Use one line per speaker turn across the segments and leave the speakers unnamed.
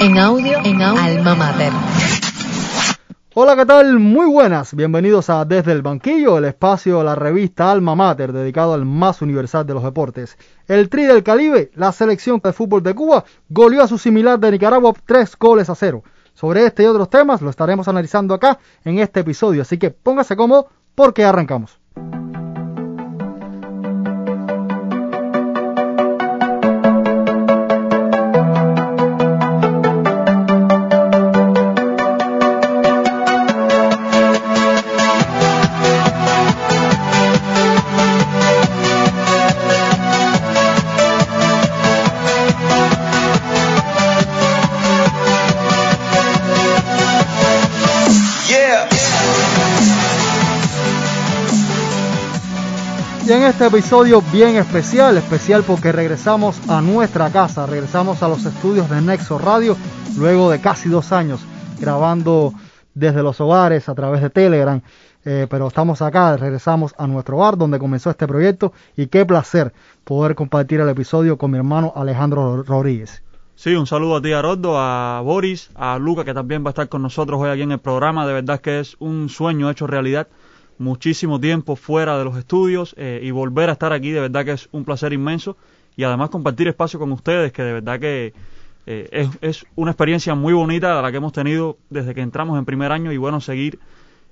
En audio, en alma mater.
Hola, ¿qué tal? Muy buenas. Bienvenidos a Desde el Banquillo, el espacio de la revista Alma Mater, dedicado al más universal de los deportes. El Tri del Caribe, la selección de fútbol de Cuba, goleó a su similar de Nicaragua tres goles a cero. Sobre este y otros temas lo estaremos analizando acá en este episodio, así que póngase cómodo porque arrancamos. Este episodio bien especial, especial porque regresamos a nuestra casa, regresamos a los estudios de Nexo Radio luego de casi dos años grabando desde los hogares a través de Telegram. Eh, pero estamos acá, regresamos a nuestro hogar donde comenzó este proyecto y qué placer poder compartir el episodio con mi hermano Alejandro Rodríguez.
Sí, un saludo a ti, Aroldo, a Boris, a Luca, que también va a estar con nosotros hoy aquí en el programa. De verdad que es un sueño hecho realidad muchísimo tiempo fuera de los estudios eh, y volver a estar aquí, de verdad que es un placer inmenso y además compartir espacio con ustedes, que de verdad que eh, es, es, una experiencia muy bonita la que hemos tenido desde que entramos en primer año y bueno, seguir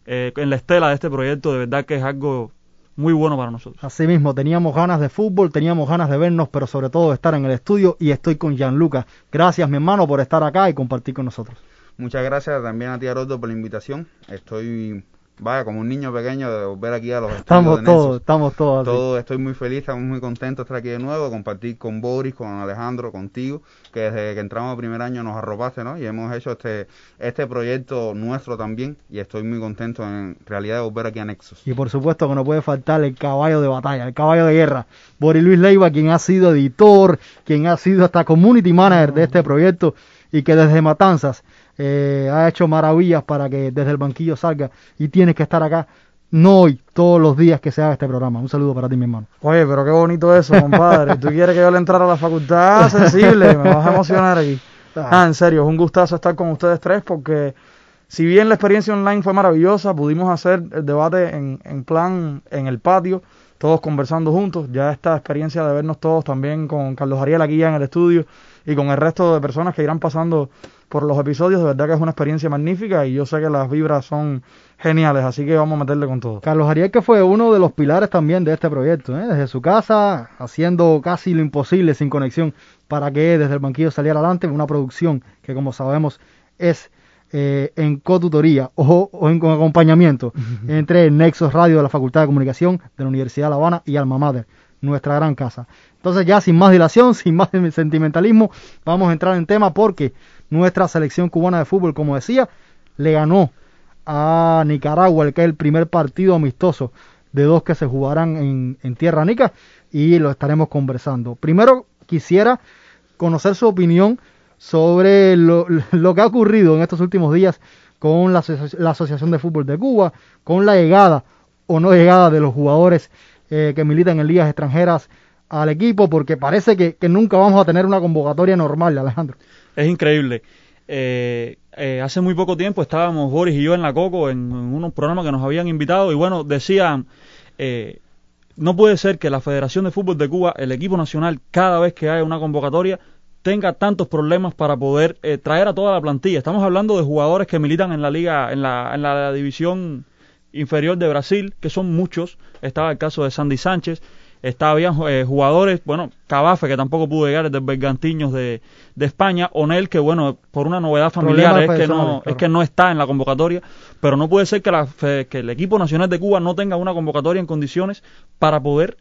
eh, en la estela de este proyecto, de verdad que es algo muy bueno para nosotros.
Así mismo, teníamos ganas de fútbol, teníamos ganas de vernos, pero sobre todo de estar en el estudio y estoy con Gianluca. Gracias, mi hermano, por estar acá y compartir con nosotros.
Muchas gracias también a ti, Aroldo, por la invitación. Estoy vaya, como un niño pequeño de volver aquí a los
Estamos todos, estamos todos.
Todo, estoy muy feliz, estamos muy contentos de estar aquí de nuevo, compartir con Boris, con Alejandro, contigo, que desde que entramos el primer año nos arropaste, ¿no? Y hemos hecho este, este proyecto nuestro también, y estoy muy contento en realidad de volver aquí a Nexus.
Y por supuesto que no puede faltar el caballo de batalla, el caballo de guerra, Boris Luis Leiva, quien ha sido editor, quien ha sido hasta community manager de este proyecto, y que desde Matanzas eh, ha hecho maravillas para que desde el banquillo salga y tienes que estar acá, no hoy, todos los días que se haga este programa. Un saludo para ti, mi hermano.
Oye, pero qué bonito eso, compadre. Tú quieres que yo le entrara a la facultad sensible, me vas a emocionar aquí. Ah, en serio, es un gustazo estar con ustedes tres porque si bien la experiencia online fue maravillosa, pudimos hacer el debate en, en plan en el patio, todos conversando juntos. Ya esta experiencia de vernos todos también con Carlos Ariel aquí ya en el estudio y con el resto de personas que irán pasando por los episodios, de verdad que es una experiencia magnífica y yo sé que las vibras son geniales, así que vamos a meterle con todo.
Carlos Ariel que fue uno de los pilares también de este proyecto, ¿eh? desde su casa, haciendo casi lo imposible sin conexión para que desde el banquillo saliera adelante, una producción que como sabemos es eh, en cotutoría o, o en acompañamiento entre Nexos Radio de la Facultad de Comunicación de la Universidad de La Habana y Alma Mater, nuestra gran casa. Entonces ya sin más dilación, sin más sentimentalismo, vamos a entrar en tema porque nuestra selección cubana de fútbol, como decía, le ganó a Nicaragua, el que es el primer partido amistoso de dos que se jugarán en, Tierra Nica y lo estaremos conversando. Primero quisiera conocer su opinión sobre lo, que ha ocurrido en estos últimos días con la, la, Asociación de Fútbol de Cuba, con la llegada o no llegada de los jugadores eh, que militan en ligas extranjeras al equipo, porque parece que, que nunca vamos a tener una convocatoria normal, Alejandro
es increíble. Eh, eh, hace muy poco tiempo estábamos Boris y yo en la Coco en, unos programas que nos habían invitado y bueno, decían, eh, no puede ser que la Federación de Fútbol de Cuba, el equipo nacional, cada vez que haya una convocatoria, tenga tantos problemas para poder eh, traer a toda la plantilla. Estamos hablando de jugadores que militan en la liga, en la, en la división inferior de Brasil, que son muchos. Estaba el caso de Sandy Sánchez, Está, habían eh, jugadores, bueno, Cabafe, que tampoco pudo llegar desde Bergantiños de, de España, Onel, que bueno, por una novedad familiar es que, no, claro. es que no está en la convocatoria, pero no puede ser que, la, que el equipo nacional de Cuba no tenga una convocatoria en condiciones para poder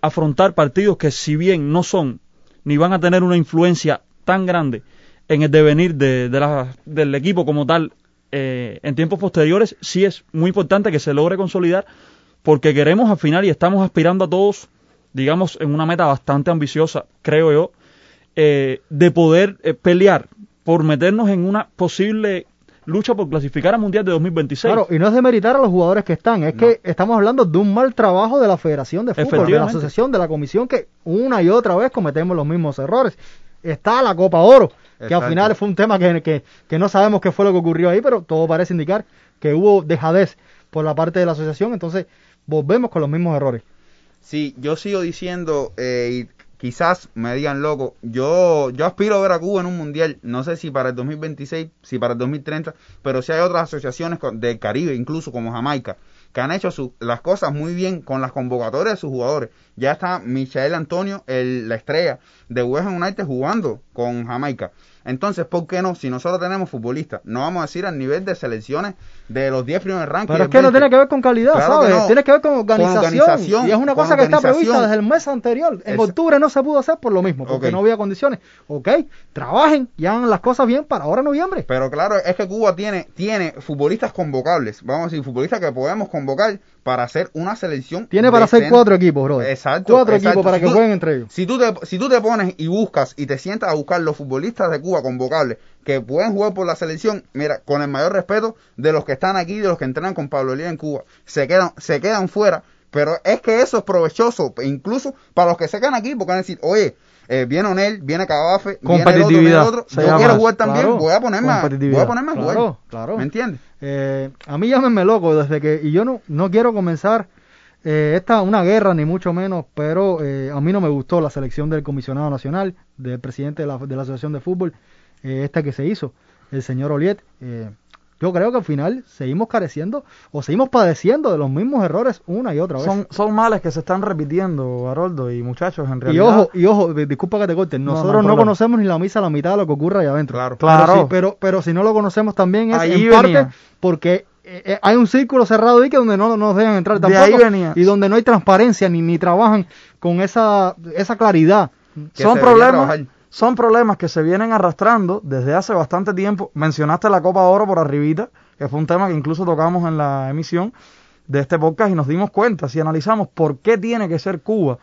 afrontar partidos que si bien no son ni van a tener una influencia tan grande en el devenir de, de la, del equipo como tal eh, en tiempos posteriores, sí es muy importante que se logre consolidar porque queremos al final y estamos aspirando a todos, digamos, en una meta bastante ambiciosa, creo yo, eh, de poder eh, pelear por meternos en una posible lucha por clasificar al Mundial de 2026.
Claro, y no es de meritar a los jugadores que están, es no. que estamos hablando de un mal trabajo de la Federación de Fútbol, de la Asociación, de la Comisión, que una y otra vez cometemos los mismos errores. está la Copa Oro, que al final fue un tema que, que, que no sabemos qué fue lo que ocurrió ahí, pero todo parece indicar que hubo dejadez por la parte de la asociación, entonces volvemos con los mismos errores.
Sí, yo sigo diciendo, eh, y quizás me digan loco, yo, yo aspiro a ver a Cuba en un mundial, no sé si para el 2026, si para el 2030, pero si hay otras asociaciones del Caribe, incluso como Jamaica, que han hecho su- las cosas muy bien con las convocatorias de sus jugadores. Ya está Michael Antonio, el- la estrella de West United, jugando con Jamaica. Entonces, ¿por qué no? Si nosotros tenemos futbolistas, no vamos a decir al nivel de selecciones de los 10 primeros rankings.
Pero es que no
20.
tiene que ver con calidad,
Claro que
¿sabes?
no.
Tiene que ver con organización.
organización,
y es una cosa que está prevista desde el mes anterior. En
Es-
octubre no se pudo hacer por lo mismo, porque no había condiciones. Ok, trabajen y hagan las cosas bien para ahora noviembre.
Pero claro, es que Cuba tiene, tiene futbolistas convocables, vamos a decir, futbolistas que podemos convocar para hacer una selección.
Tiene para hacer cuatro equipos, bro.
Exacto.
Cuatro
exacto.
equipos para
Si
que
tú-
jueguen entre ellos.
Si tú, te, si tú te pones y buscas y te sientas a buscar los futbolistas de Cuba convocables que pueden jugar por la selección, mira, con el mayor respeto de los que están aquí, de los que entrenan con Pablo Elías en Cuba, se quedan, se quedan fuera. Pero es que eso es provechoso, incluso para los que se quedan aquí, porque van a decir, oye, eh, viene Onel, viene Cabafe, viene el otro, viene el otro, yo
llama
quiero jugar también,
Claro,
voy a ponerme a, voy a ponerme a jugar.
Claro, claro.
¿Me entiendes?
Eh, a mí llámenme loco desde que y yo no no quiero comenzar eh, esta una guerra ni mucho menos, pero eh, a mí no me gustó la selección del comisionado nacional, del presidente de la, de la asociación de fútbol, eh, esta que se hizo, el señor Oliet. Eh, yo creo que al final seguimos careciendo o seguimos padeciendo de los mismos errores una y otra vez.
Son, son males que se están repitiendo, Haroldo y muchachos, en
y
realidad.
ojo, y ojo, di- disculpa que te corte,
No, no hay
nosotros no, conocemos ni la misa la mitad de lo que ocurre allá adentro.
Claro.
Claro.
Pero, sí- pero, pero si no lo conocemos también es
Ahí
en
venía.
parte porque eh, eh, hay un círculo cerrado ahí que donde no no nos dejan entrar
De
tampoco
ahí venía.
y donde no hay transparencia ni, ni trabajan con esa, esa claridad.
que
son problemas. Son problemas que se vienen arrastrando desde hace bastante tiempo. Mencionaste la Copa Oro por arribita, que fue un tema que incluso tocamos en la emisión de este podcast y nos dimos cuenta, si analizamos por qué tiene que ser Cuba,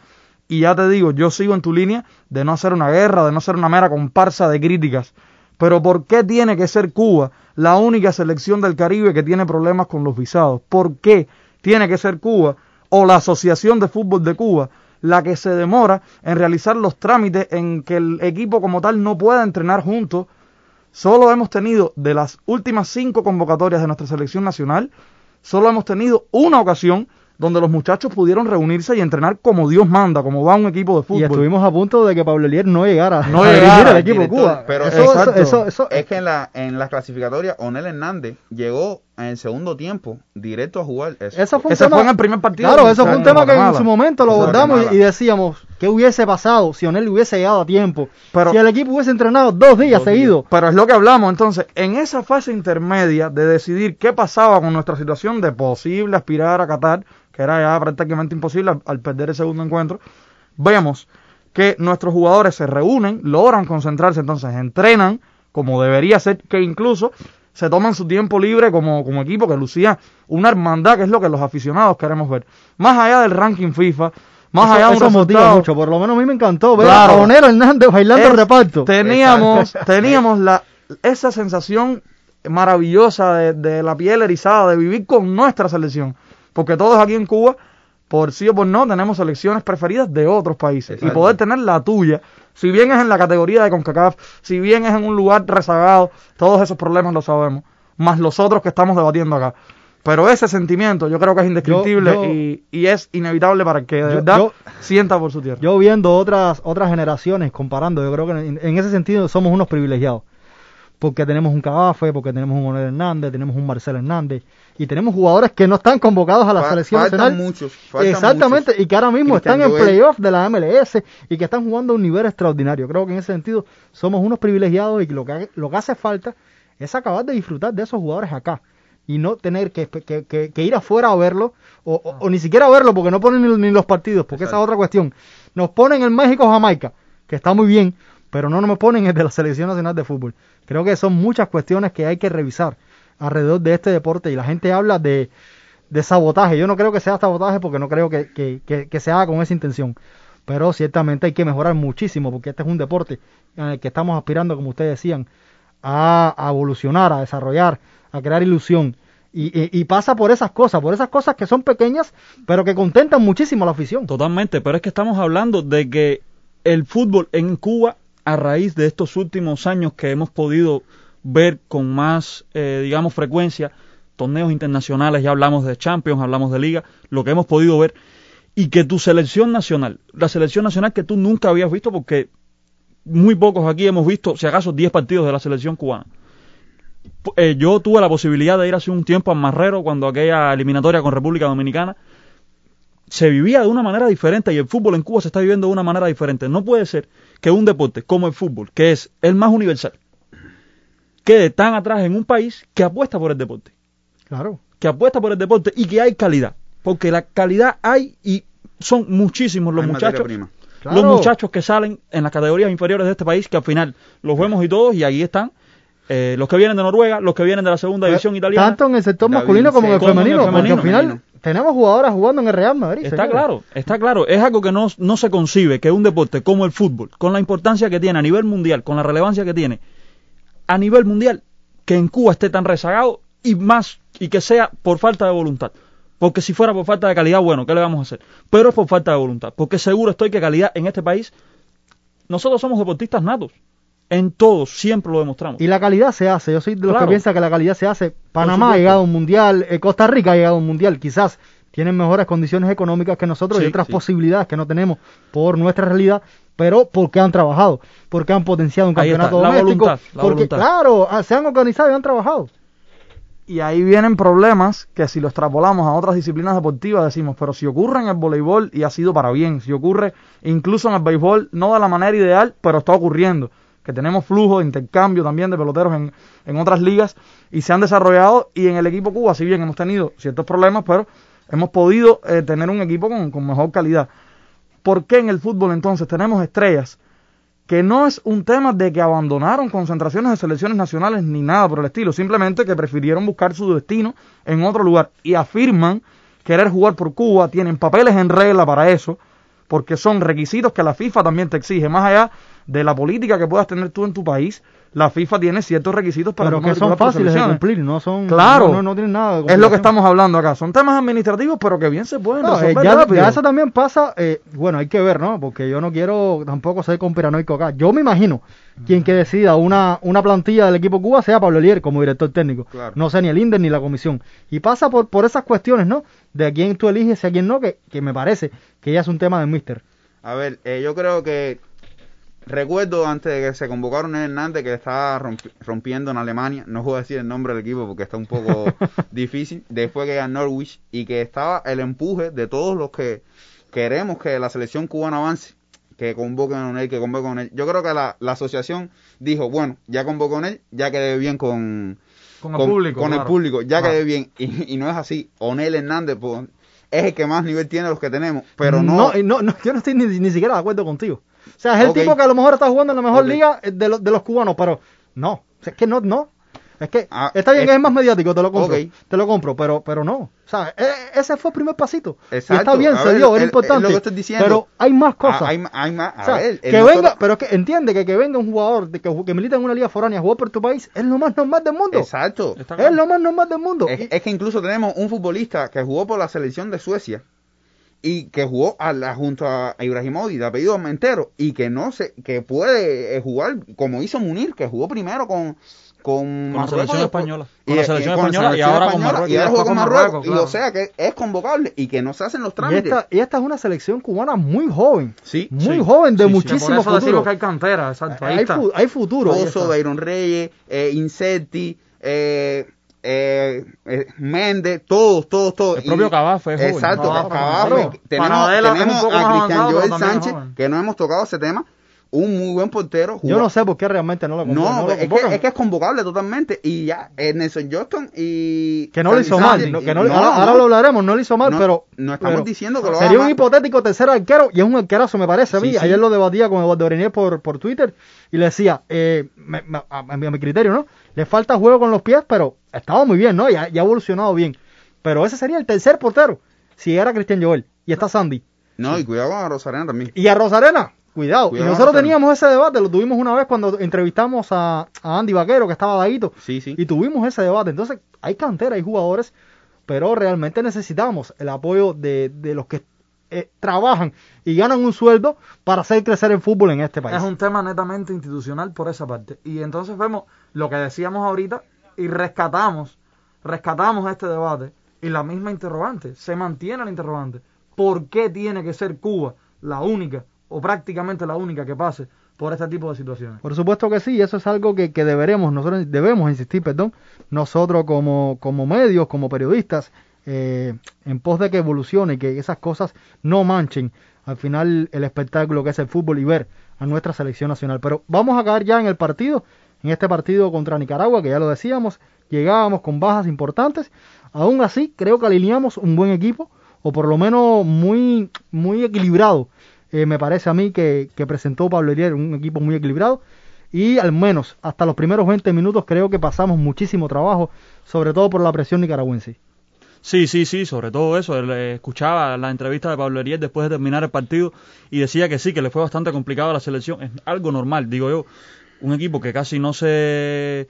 y ya te digo, yo sigo en tu línea de no hacer una guerra, de no ser una mera comparsa de críticas, pero ¿por qué tiene que ser Cuba la única selección del Caribe que tiene problemas con los visados? ¿Por qué tiene que ser Cuba o la Asociación de Fútbol de Cuba la que se demora en realizar los trámites en que el equipo como tal no pueda entrenar juntos? Solo hemos tenido de las últimas cinco convocatorias de nuestra selección nacional, solo hemos tenido una ocasión donde los muchachos pudieron reunirse y entrenar como Dios manda, como va un equipo de fútbol.
Y estuvimos a punto de que Pablo Elier no llegara
No
a dirigir
llegara,
el equipo de
director,
Cuba.
pero
eso, eso,
exacto.
eso, eso-
Es que en la, en la clasificatoria, Onel Hernández llegó en el segundo tiempo directo a jugar. Eso.
eso fue un
Ese
tema,
fue en el primer partido
Claro, eso fue un tema que en su momento lo abordamos y, decíamos, ¿qué hubiese pasado si Onel hubiese llegado a tiempo?
Pero-
si el equipo hubiese entrenado dos días
Dos días.
seguidos.
Pero es lo que hablamos, entonces, en esa fase intermedia de decidir qué pasaba con nuestra situación de posible aspirar a Qatar, que era ya prácticamente imposible al, al perder el segundo encuentro, vemos que nuestros jugadores se reúnen, logran concentrarse, entonces entrenan como debería ser, que incluso se toman su tiempo libre como, como equipo, que lucía una hermandad, que es lo que los aficionados queremos ver. Más allá del ranking FIFA, más
eso,
allá de un resultado,
mucho, por lo menos a mí me encantó ver
Claro.
a Onel Hernández bailando reparto.
Teníamos, teníamos la, esa sensación maravillosa de, de la piel erizada, de vivir con nuestra selección. Porque todos aquí en Cuba, por sí o por no, tenemos selecciones preferidas de otros países. Y poder tener la tuya, si bien es en la categoría de CONCACAF, si bien es en un lugar rezagado, todos esos problemas lo sabemos. Más los otros que estamos debatiendo acá. Pero ese sentimiento yo creo que es indescriptible
yo-
y, y es inevitable para que de
Yo-
verdad sienta por su tierra.
Yo viendo otras otras generaciones, comparando, yo creo que en, en ese sentido somos unos privilegiados. Porque tenemos un Cabafe, porque tenemos un Onel Hernández, tenemos un Marcel Hernández y tenemos jugadores que no están convocados a la selección
faltan
nacional.
muchos, faltan
Exactamente,
muchos.
y que ahora mismo
Cristian
están en playoff de la MLS y que están jugando a un nivel extraordinario. Creo que en ese sentido somos unos privilegiados y lo que, lo que hace falta es acabar de disfrutar de esos jugadores acá y no tener que, que- que- que ir afuera a verlo o, o- o ni siquiera verlo porque no ponen ni, ni los partidos, porque esa es otra cuestión. Nos ponen el México-Jamaica, que está muy bien, pero no nos ponen el de la Selección Nacional de Fútbol. Creo que son muchas cuestiones que hay que revisar alrededor de este deporte y la gente habla de, sabotaje. Yo no creo que sea sabotaje porque no creo que, se haga con esa intención. Pero ciertamente hay que mejorar muchísimo porque este es un deporte en el que estamos aspirando, como ustedes decían, a, a evolucionar, a desarrollar, a crear ilusión. Y, y- y pasa por esas cosas, por esas cosas que son pequeñas, pero que contentan muchísimo a la afición.
Totalmente, pero es que estamos hablando de que el fútbol en Cuba a raíz de estos últimos años que hemos podido ver con más, eh, digamos, frecuencia torneos internacionales, ya hablamos de Champions, hablamos de Liga, lo que hemos podido ver, y que tu selección nacional, la selección nacional que tú nunca habías visto, porque muy pocos aquí hemos visto, si acaso, 10 partidos de la selección cubana. Eh, yo tuve la posibilidad de ir hace un tiempo a Marrero cuando aquella eliminatoria con República Dominicana se vivía de una manera diferente y el fútbol en Cuba se está viviendo de una manera diferente. No puede ser que un deporte como el fútbol, que es el más universal, quede tan atrás en un país que apuesta por el deporte.
Claro.
Que apuesta por el deporte y que hay calidad. Porque la calidad hay y son muchísimos los
Hay
muchachos.
prima.
Claro.
Los muchachos que salen en las categorías inferiores de este país, que al final los vemos y todos, y ahí están. eh, los que vienen de Noruega, los que vienen de la segunda división italiana.
Tanto en el sector
David
masculino como en el
Como en el
femenino, porque al
femenino.
final
Femenino.
Tenemos jugadoras jugando en el Real Madrid.
Está claro, está claro. Es algo que no, no se concibe que un deporte como el fútbol, con la importancia que tiene a nivel mundial, con la relevancia que tiene a nivel mundial, que en Cuba esté tan rezagado y más, y que sea por falta de voluntad. Porque si fuera por falta de calidad, bueno, ¿qué le vamos a hacer? Pero es por falta de voluntad. Porque seguro estoy que calidad en este país, nosotros somos deportistas natos. En todos, siempre lo demostramos.
Y la calidad se hace. Yo soy de los
Claro.
que piensa que la calidad se hace. Panamá ha llegado a un mundial, eh, Costa Rica ha llegado a un mundial. Quizás tienen mejores condiciones económicas que nosotros y otras
sí.
posibilidades que no tenemos por nuestra realidad, pero porque han trabajado, porque han potenciado un
Ahí está,
campeonato
la
doméstico,
voluntad, la
porque
voluntad.
claro, ah, se han organizado y han trabajado.
Y ahí vienen problemas que si lo extrapolamos a otras disciplinas deportivas decimos, pero si ocurre en el voleibol y ha sido para bien, si ocurre incluso en el béisbol, no de la manera ideal, pero está ocurriendo, que tenemos flujo de intercambio también de peloteros en, en otras ligas y se han desarrollado y en el equipo Cuba, si bien hemos tenido ciertos problemas, pero hemos podido eh, tener un equipo con, con mejor calidad. ¿Por qué en el fútbol entonces tenemos estrellas que no es un tema de que abandonaron concentraciones de selecciones nacionales ni nada por el estilo, simplemente que prefirieron buscar su destino en otro lugar y afirman querer jugar por Cuba, tienen papeles en regla para eso, porque son requisitos que la FIFA también te exige, más allá de la política que puedas tener tú en tu país, la FIFA tiene ciertos requisitos para
pero que son fáciles de cumplir, no son
Claro,
no, no, no tienen nada de
es lo que estamos hablando acá. Son temas administrativos, pero que bien se pueden
No, eh, ya,
rápido.
ya eso también pasa, eh, bueno, hay que ver, ¿no? Porque yo no quiero tampoco ser conspiranoico acá. Yo me imagino quien que decida una, una plantilla del equipo Cuba sea Pablo Elier como director técnico.
Claro.
No sé ni el INDER ni la comisión. Y pasa por, por esas cuestiones, ¿no? De a quién tú eliges y a quién no, que, que me parece que ya es un tema de mister.
A ver, eh, yo creo que recuerdo antes de que se convocaron a Hernández que estaba rompi- rompiendo en Alemania, no a decir el nombre del equipo porque está un poco difícil, después que ganó Norwich y que estaba el empuje de todos los que queremos que la selección cubana avance, que convoquen a él, que convoquen a él. Yo creo que la, la asociación dijo, bueno, ya convocó a él, ya quedé bien con,
Con el público,
con el
claro.
público, ya
Claro.
quedé bien. Y, y no es así. Onel Hernández pues, es el que más nivel tiene de los que tenemos, pero no...
No, no, no, yo no estoy ni, ni siquiera de acuerdo contigo. O sea, es el tipo que a lo mejor está jugando en la mejor liga eh, de, los de los cubanos, pero no. O sea, es que no, no. Es que
Ah,
está bien
es-
que es más mediático, te lo compro. Te lo compro, pero, pero no. O sea, e- ese fue el primer pasito. Y
Exacto.
está bien, se dio,
es-
era
lo
importante.
diciendo.
Pero hay más cosas.
Ah, hay, hay más. A
O sea,
ver,
que venga, pero es que entiende que que venga un jugador de que, que milita en una liga foránea a jugar por tu país es lo más normal del mundo.
Exacto.
Es lo más normal del mundo.
Es,
Y-
es que incluso tenemos un futbolista que jugó por la selección de Suecia y que jugó a la, junto a Ibrahimovic de apellido Armentero y que no se que puede eh, jugar como hizo Munir que jugó primero con con,
Con la selección española.
y-
Con la
y-
selección
con
española y
selección
ahora con Marruecos.
y ahora juega con Marruecos y o sea que es convocable y que no se hacen los
y,
trámites
esta, y esta es una selección cubana muy joven.
Sí,
Muy
sí.
joven, de
Sí, sí.
muchísimo
por eso decimos
futuro.
que hay cantera, exacto. Ahí
hay,
está.
fu- hay futuro. está.
Bayron Reyes, eh, Insetti, eh, eh, eh, Méndez, todos, todos, todos.
El propio Cabafe es joven.
Exacto,
claro.
Tenemos,
Panadela es un
tenemos
poco
a Cristian Joel Sánchez, que no hemos tocado ese tema. Un muy buen portero.
Yo no sé por qué realmente no lo convocan.
No,
no lo
es, que, es que es convocable totalmente. Y ya, eh, Nelson Johnston y.
Que no lo hizo mal, no, que no,
no,
ahora,
no.
ahora lo hablaremos, no lo hizo mal,
No,
pero...
no estamos
pero
diciendo que lo
Sería un
mal.
hipotético tercer arquero, y es un arquerazo me parece a mí,
Sí, sí.
ayer lo debatía con Eduardo Berenier por, por Twitter, y le decía, eh, me- me- a, a mi criterio, ¿no? Le falta juego con los pies, pero estaba muy bien, ¿no? Ya, ya ha evolucionado bien. Pero ese sería el tercer portero, si era Cristian Joel, y está Sandy.
No, y cuidado con a Rosarena también.
Y a Rosarena, cuidado.
Cuidado
y nosotros teníamos ese debate, lo tuvimos una vez cuando entrevistamos a, a Andy Vaquero, que estaba dadito,
Sí, sí.
y tuvimos ese debate. Entonces, hay cantera, hay jugadores, pero realmente necesitamos el apoyo de, de los que eh, trabajan y ganan un sueldo para hacer crecer el fútbol en este país.
Es un tema netamente institucional por esa parte. Y entonces vemos lo que decíamos ahorita y rescatamos, rescatamos este debate y la misma interrogante, se mantiene la interrogante. ¿Por qué tiene que ser Cuba la única o prácticamente la única que pase por este tipo de situaciones?
Por supuesto que sí, eso es algo que, que deberemos, nosotros debemos insistir, perdón, nosotros como, como medios, como periodistas, eh, en pos de que evolucione y que esas cosas no manchen al final el espectáculo que es el fútbol y ver a nuestra selección nacional. Pero vamos a caer ya en el partido, en este partido contra Nicaragua, que ya lo decíamos, llegábamos con bajas importantes. Aún así, creo que alineamos un buen equipo, o por lo menos muy, muy equilibrado. Eh, me parece a mí que, presentó Pablo Herier un equipo muy equilibrado. Y al menos hasta los primeros 20 minutos creo que pasamos muchísimo trabajo, sobre todo por la presión nicaragüense.
Sí, sí, sí, sobre todo eso. Eh, escuchaba la entrevista de Pablo Ariel después de terminar el partido y decía que sí, que le fue bastante complicado a la selección. Es algo normal, digo yo. Un equipo que casi no se,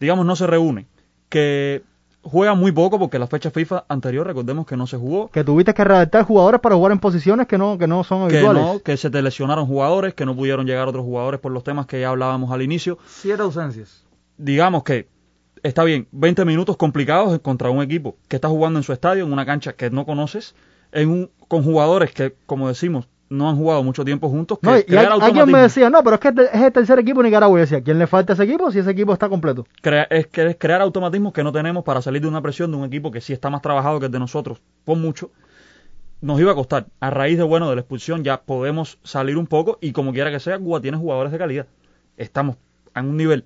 digamos, no se reúne, que juega muy poco porque la fecha FIFA anterior, recordemos que no se jugó.
Que tuviste que redactar jugadores para jugar en posiciones que no, que no son
Que
habituales.
no, que se te lesionaron jugadores, que no pudieron llegar otros jugadores por los temas que ya hablábamos al inicio.
Siete ausencias.
digamos que está bien, 20 minutos complicados contra un equipo que está jugando en su estadio, en una cancha que no conoces, en un, con jugadores que, como decimos, no han jugado mucho tiempo juntos. Que
No, y
crear
al- alguien me decía, no, pero es que es el tercer equipo Nicaragua. Y decía, ¿quién le falta a ese equipo si ese equipo está completo?
Crea- es, que es crear automatismos que no tenemos para salir de una presión de un equipo que sí está más trabajado que el de nosotros, por mucho. Nos iba a costar. A raíz de bueno de la expulsión ya podemos salir un poco y como quiera que sea, Cuba tiene jugadores de calidad. Estamos en un nivel,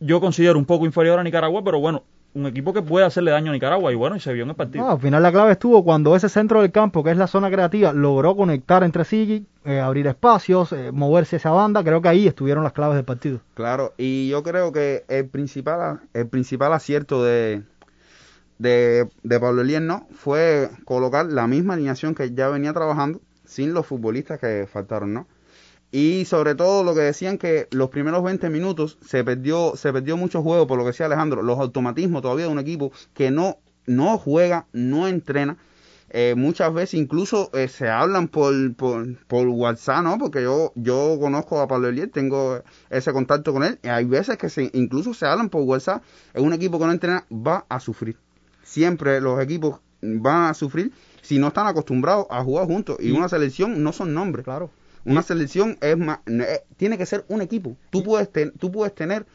yo considero un poco inferior a Nicaragua, pero bueno, un equipo que puede hacerle daño a Nicaragua y bueno, y se vio en el partido.
No, al final la clave estuvo cuando ese centro del campo, que es la zona creativa, logró conectar entre sí, eh, abrir espacios, eh, moverse esa banda. Creo que ahí estuvieron las claves del partido.
Claro, y yo creo que el principal, el principal acierto de, de, de Pablo Eliel no fue colocar la misma alineación que ya venía trabajando sin los futbolistas que faltaron, ¿no? Y sobre todo lo que decían que los primeros 20 minutos se perdió, se perdió mucho juego, por lo que decía Alejandro, los automatismos todavía de un equipo que no, no juega, no entrena. Eh, muchas veces incluso eh, se hablan por, por, por WhatsApp, ¿no? Porque yo, yo conozco a Pablo Eliel, tengo ese contacto con él. y hay veces que se, incluso se hablan por WhatsApp. En un equipo que no entrena va a sufrir. Siempre los equipos van a sufrir si no están acostumbrados a jugar juntos. Y,
Y-
una selección no son nombres.
Claro.
Una selección es más, eh, tiene que ser un equipo. Tú puedes, ten- tú puedes tener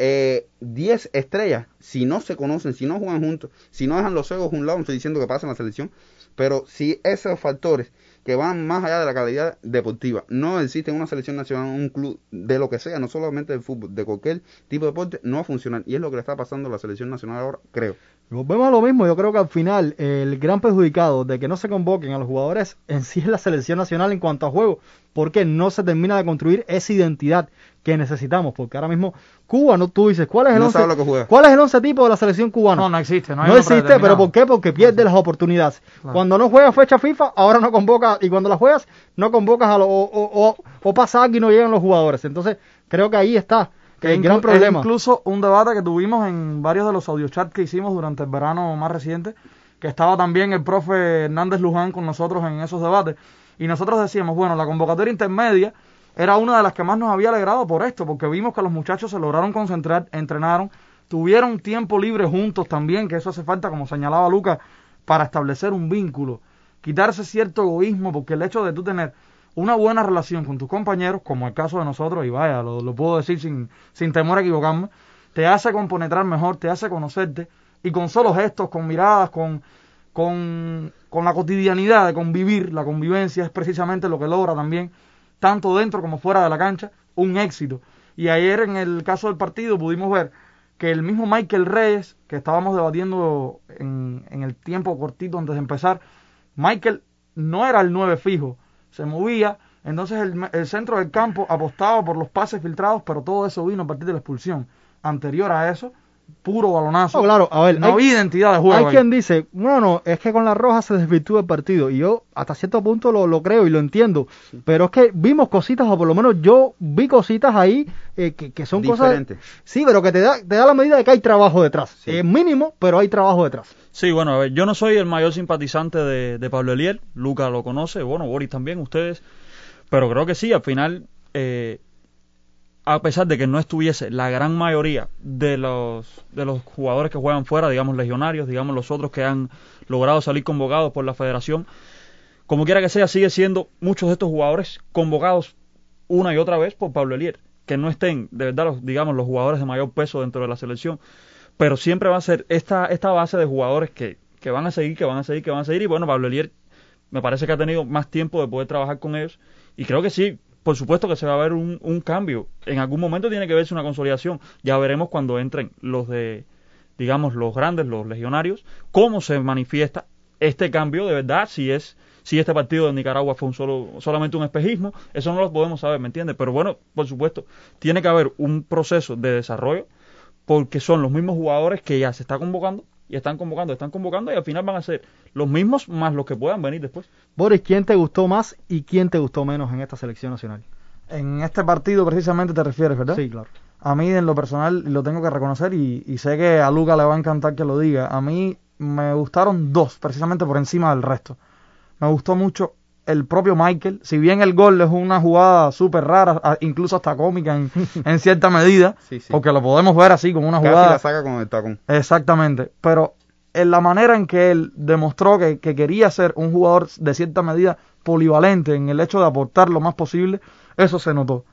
eh, 10 estrellas si no se conocen, si no juegan juntos, si no dejan los egos a un lado, no estoy diciendo que pasa en la selección, pero si esos factores que van más allá de la calidad deportiva no existen en una selección nacional, un club, de lo que sea, no solamente del fútbol, de cualquier tipo de deporte, no va a funcionar. Y es lo que le está pasando a la selección nacional ahora, creo.
Volvemos a lo mismo, yo creo que al final el gran perjudicado de que no se convoquen a los jugadores en sí es la selección nacional en cuanto a juego, porque no se termina de construir esa identidad que necesitamos, porque ahora mismo Cuba, no tú dices, ¿cuál es el
No
once? ¿Cuál es el once tipo de la selección cubana?
No, no existe. No, hay
No existe, pero ¿por qué? Porque pierde las oportunidades.
Claro.
Cuando no juegas fecha FIFA, ahora no convocas, y cuando la juegas, no convocas a los, o, o, o- o pasa algo y no llegan los jugadores. Entonces, creo que ahí está
Que inclu-
gran
es
problema.
incluso un debate que tuvimos en varios de los audiochats que hicimos durante el verano más reciente, que estaba también el profe Hernández Luján con nosotros en esos debates. Y nosotros decíamos, bueno, la convocatoria intermedia era una de las que más nos había alegrado por esto, porque vimos que los muchachos se lograron concentrar, entrenaron, tuvieron tiempo libre juntos también, que eso hace falta, como señalaba Lucas, para establecer un vínculo, quitarse cierto egoísmo, porque el hecho de tú tener una buena relación con tus compañeros, como el caso de nosotros, y vaya, lo, puedo decir sin, sin temor a equivocarme, te hace componetrar mejor, te hace conocerte, y con solo gestos, con miradas, con, con, con la cotidianidad de convivir, la convivencia es precisamente lo que logra también, tanto dentro como fuera de la cancha, un éxito. Y ayer en el caso del partido pudimos ver que el mismo Michael Reyes, que estábamos debatiendo en, en el tiempo cortito antes de empezar, Michael no era el 9 fijo, se movía, entonces el, el centro del campo apostaba por los pases filtrados, pero todo eso vino a partir de la expulsión. Anterior a eso, puro balonazo.
No, claro, a ver,
no
hay-
había identidad de juego.
Hay
ahí.
quien dice, no, no, es que con la roja se desvirtúa el partido. Y yo hasta cierto punto lo, lo creo y lo entiendo. Pero es que vimos cositas, o por lo menos yo vi cositas ahí eh, que, que son cosas...
Diferente.
Sí, pero que te da, te da la medida de que hay trabajo detrás.
Sí.
Es mínimo, pero hay trabajo detrás.
Sí, bueno, a ver, yo no soy el mayor simpatizante de, de Pablo Elier, Luca lo conoce, bueno, Boris también, ustedes, pero creo que sí, al final, eh, a pesar de que no estuviese la gran mayoría de los, de los jugadores que juegan fuera, digamos legionarios, digamos los otros que han logrado salir convocados por la federación, como quiera que sea, sigue siendo muchos de estos jugadores convocados una y otra vez por Pablo Elier, que no estén, de verdad, los, digamos, los jugadores de mayor peso dentro de la selección, pero siempre va a ser esta, esta base de jugadores que, que van a seguir, que van a seguir, que van a seguir, y bueno, Pablo Elier me parece que ha tenido más tiempo de poder trabajar con ellos, y creo que sí, por supuesto que se va a ver un, cambio, en algún momento tiene que verse una consolidación, ya veremos cuando entren los de, digamos, los grandes, los legionarios, cómo se manifiesta este cambio de verdad, si es si este partido de Nicaragua fue un solo solamente un espejismo, eso no lo podemos saber, ¿me entiendes? Pero bueno, por supuesto, tiene que haber un proceso de desarrollo porque son los mismos jugadores que ya se está convocando y están convocando, están convocando y al final van a ser los mismos más los que puedan venir después.
Boris, ¿quién te gustó más y quién te gustó menos en esta selección nacional?
En este partido precisamente te refieres, ¿verdad?
Sí, claro.
A mí en lo personal y lo tengo que reconocer y, y sé que a Luca le va a encantar que lo diga. A mí me gustaron dos, precisamente por encima del resto. Me gustó mucho el propio Michael. Si bien el gol es una jugada súper rara, incluso hasta cómica en, en cierta medida,
Sí, sí.
porque lo podemos ver así como una
Casi
jugada.
la saca con el tacón.
Exactamente, pero en la manera en que él demostró que, que quería ser un jugador de cierta medida polivalente en el hecho de aportar lo más posible, eso se notó.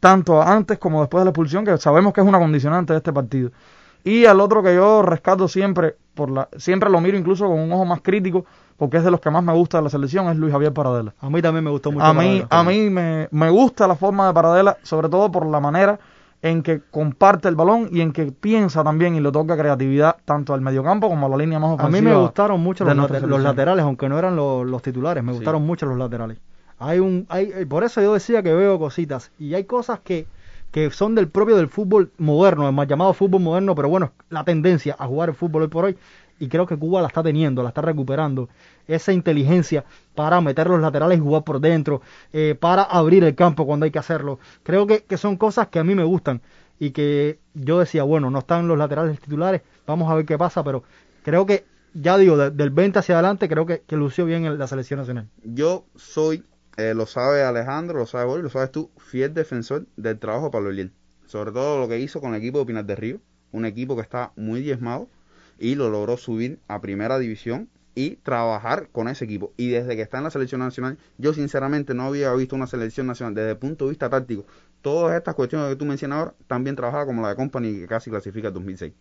Tanto antes como después de la expulsión, que sabemos que es una condicionante de este partido. Y al otro que yo rescato siempre, por la, siempre lo miro incluso con un ojo más crítico, porque es de los que más me gusta de la selección, es Luis Javier Paradela.
A mí también me gustó mucho.
A mí,
Paradela.
a mí me, me gusta la forma de Paradela, sobre todo por la manera en que comparte el balón y en que piensa también y le toca creatividad tanto al mediocampo como a la línea más
A
ofensiva.
mí me gustaron mucho los, later- laterales, aunque no eran los, los titulares, me
Sí.
gustaron mucho los laterales. Hay un, hay, eh, por eso yo decía que veo cositas y hay cosas que, que son del propio del fútbol moderno, el más llamado fútbol moderno, pero bueno, la tendencia a jugar el fútbol hoy por hoy y creo que Cuba la está teniendo, la está recuperando esa inteligencia para meter los laterales y jugar por dentro, eh, para abrir el campo cuando hay que hacerlo. Creo que, que son cosas que a mí me gustan y que yo decía, bueno, no están los laterales titulares, vamos a ver qué pasa, pero creo que, ya digo, de- del 20 hacia adelante, creo que, lució bien en la selección nacional.
Yo soy, eh, lo sabe Alejandro, lo sabe Boris, lo sabes tú, fiel defensor del trabajo de Pablo Eliel. Sobre todo lo que hizo con el equipo de Pinar del Río, un equipo que está muy diezmado y lo logró subir a primera división y trabajar con ese equipo. Y desde que está en la selección nacional, yo sinceramente no había visto una selección nacional desde el punto de vista táctico. Todas estas cuestiones que tú mencionas ahora, también trabajaba como la de Company que casi clasifica el 2006.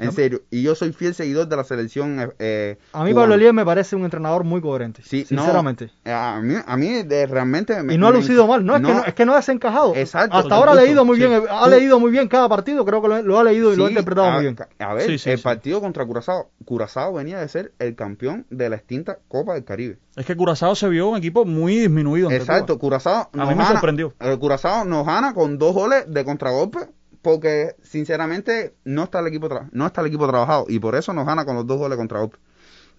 En
No.
serio, y yo soy fiel seguidor de la selección. eh, eh,
A mí
cubana.
Pablo Elías me parece un entrenador muy coherente,
Sí, no,
sinceramente.
a mí, a mí de- realmente me-
y no ha lucido mal, no es, Que no, es que no ha desencajado.
Exacto,
Hasta ahora ha leído muy
sí.
bien, ha
Tú-
leído muy bien cada partido, creo que lo, lo ha leído y lo ha interpretado
a,
muy bien.
A ver,
Sí, sí,
el
sí.
partido contra Curazao, Curazao venía de ser el campeón de la extinta Copa del Caribe.
Es que Curazao se vio un equipo muy disminuido.
Exacto. Curazao
A mí me
gana-
sorprendió.
Curazao nos gana con dos goles de contragolpe porque sinceramente no está el equipo tra- no está el equipo trabajado y por eso nos gana con los dos goles de contragolpe.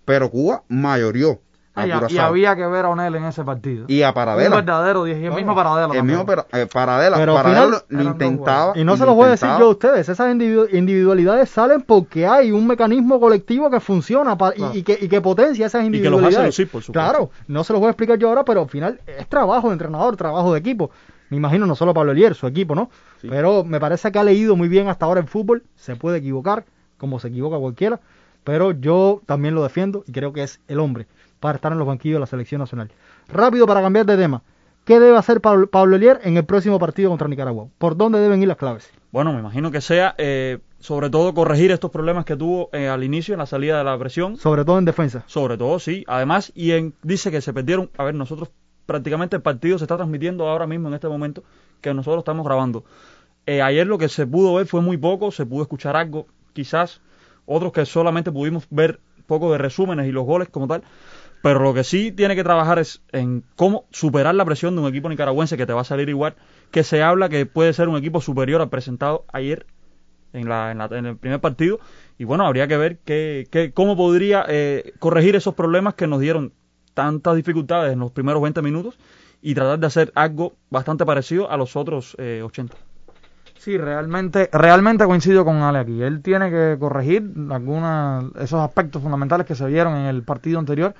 Pero Cuba mayorió a
Y, a- y había que ver a Onel en ese partido.
y a
un
Paradela.
verdadero 10 y el mismo Paradela.
El mismo Para- eh, Paradela,
Pero
Paradela
final
lo intentaba
Y no se
lo
los voy a decir yo a ustedes, esas individu- individualidades salen porque hay un mecanismo colectivo que funciona pa- y-
Claro.
y, que, y que potencia esas
que los hace
individualidades.
lucir, por supuesto.
Claro, no se los voy a explicar yo ahora, pero al final es trabajo de entrenador, trabajo de equipo. Me imagino no solo Pablo Elier, su equipo, ¿no?
Sí.
Pero me parece que ha leído muy bien hasta ahora el fútbol, se puede equivocar, como se equivoca cualquiera, pero yo también lo defiendo y creo que es el hombre para estar en los banquillos de la selección nacional. Rápido para cambiar de tema. ¿Qué debe hacer Pablo, Pablo Elier en el próximo partido contra Nicaragua? ¿Por dónde deben ir las claves?
Bueno, me imagino que sea, eh, sobre todo, corregir estos problemas que tuvo eh, al inicio en la salida de la presión.
Sobre todo en defensa.
Sobre todo, sí. Además, y en, dice que se perdieron. A ver, nosotros prácticamente el partido se está transmitiendo ahora mismo en este momento que nosotros estamos grabando. Eh, ayer lo que se pudo ver fue muy poco, se pudo escuchar algo, quizás. Otros que solamente pudimos ver poco de resúmenes y los goles como tal. Pero lo que sí tiene que trabajar es en cómo superar la presión de un equipo nicaragüense que te va a salir igual, que se habla que puede ser un equipo superior al presentado ayer en, la, en, la- en el primer partido. Y bueno, habría que ver qué, qué- cómo podría eh, corregir esos problemas que nos dieron tantas dificultades en los primeros 20 minutos y tratar de hacer algo bastante parecido a los otros eh, 80.
Sí, realmente, realmente coincido con Ale aquí. Él tiene que corregir algunos esos aspectos fundamentales que se vieron en el partido anterior.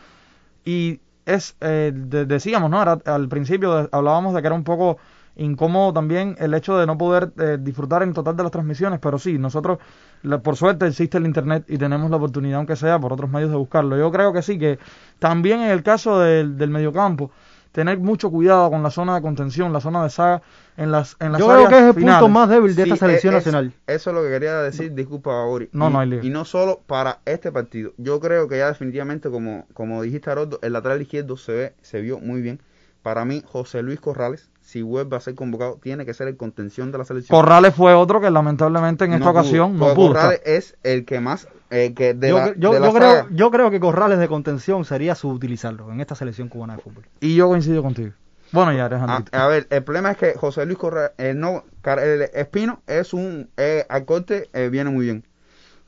Y es, eh, de- decíamos, ¿no? Era- al principio hablábamos de que era un poco incómodo también el hecho de no poder eh, disfrutar en total de las transmisiones, pero sí, nosotros, la- por suerte existe el Internet y tenemos la oportunidad, aunque sea por otros medios, de buscarlo. Yo creo que sí, que también en el caso del, del mediocampo, tener mucho cuidado con la zona de contención, la zona de saga, en las, en las
Yo creo que es el
finales.
punto más débil de
Sí,
esta selección
es-
nacional.
Eso es lo que quería decir, disculpa, Bori.
No,
y,
no hay lío.
Y no solo para este partido. Yo creo que ya definitivamente, como, como dijiste, Haroldo, el lateral izquierdo se ve, se vio muy bien. Para mí, José Luis Corrales, si vuelve a ser convocado, tiene que ser el contención de la selección.
Corrales fue otro que lamentablemente en esta
No pudo,
ocasión no pudo.
Corrales
estar.
es el que más, el que de
yo,
la,
yo-
de la
yo creo,
saga-
yo creo que Corrales de contención sería subutilizarlo en esta selección cubana de fútbol.
Y yo coincido contigo. Bueno, ya,
A,
Alejandro.
a ver, el problema es que José Luis Correa, eh, no, el Espino es un, eh, al corte eh, viene muy bien,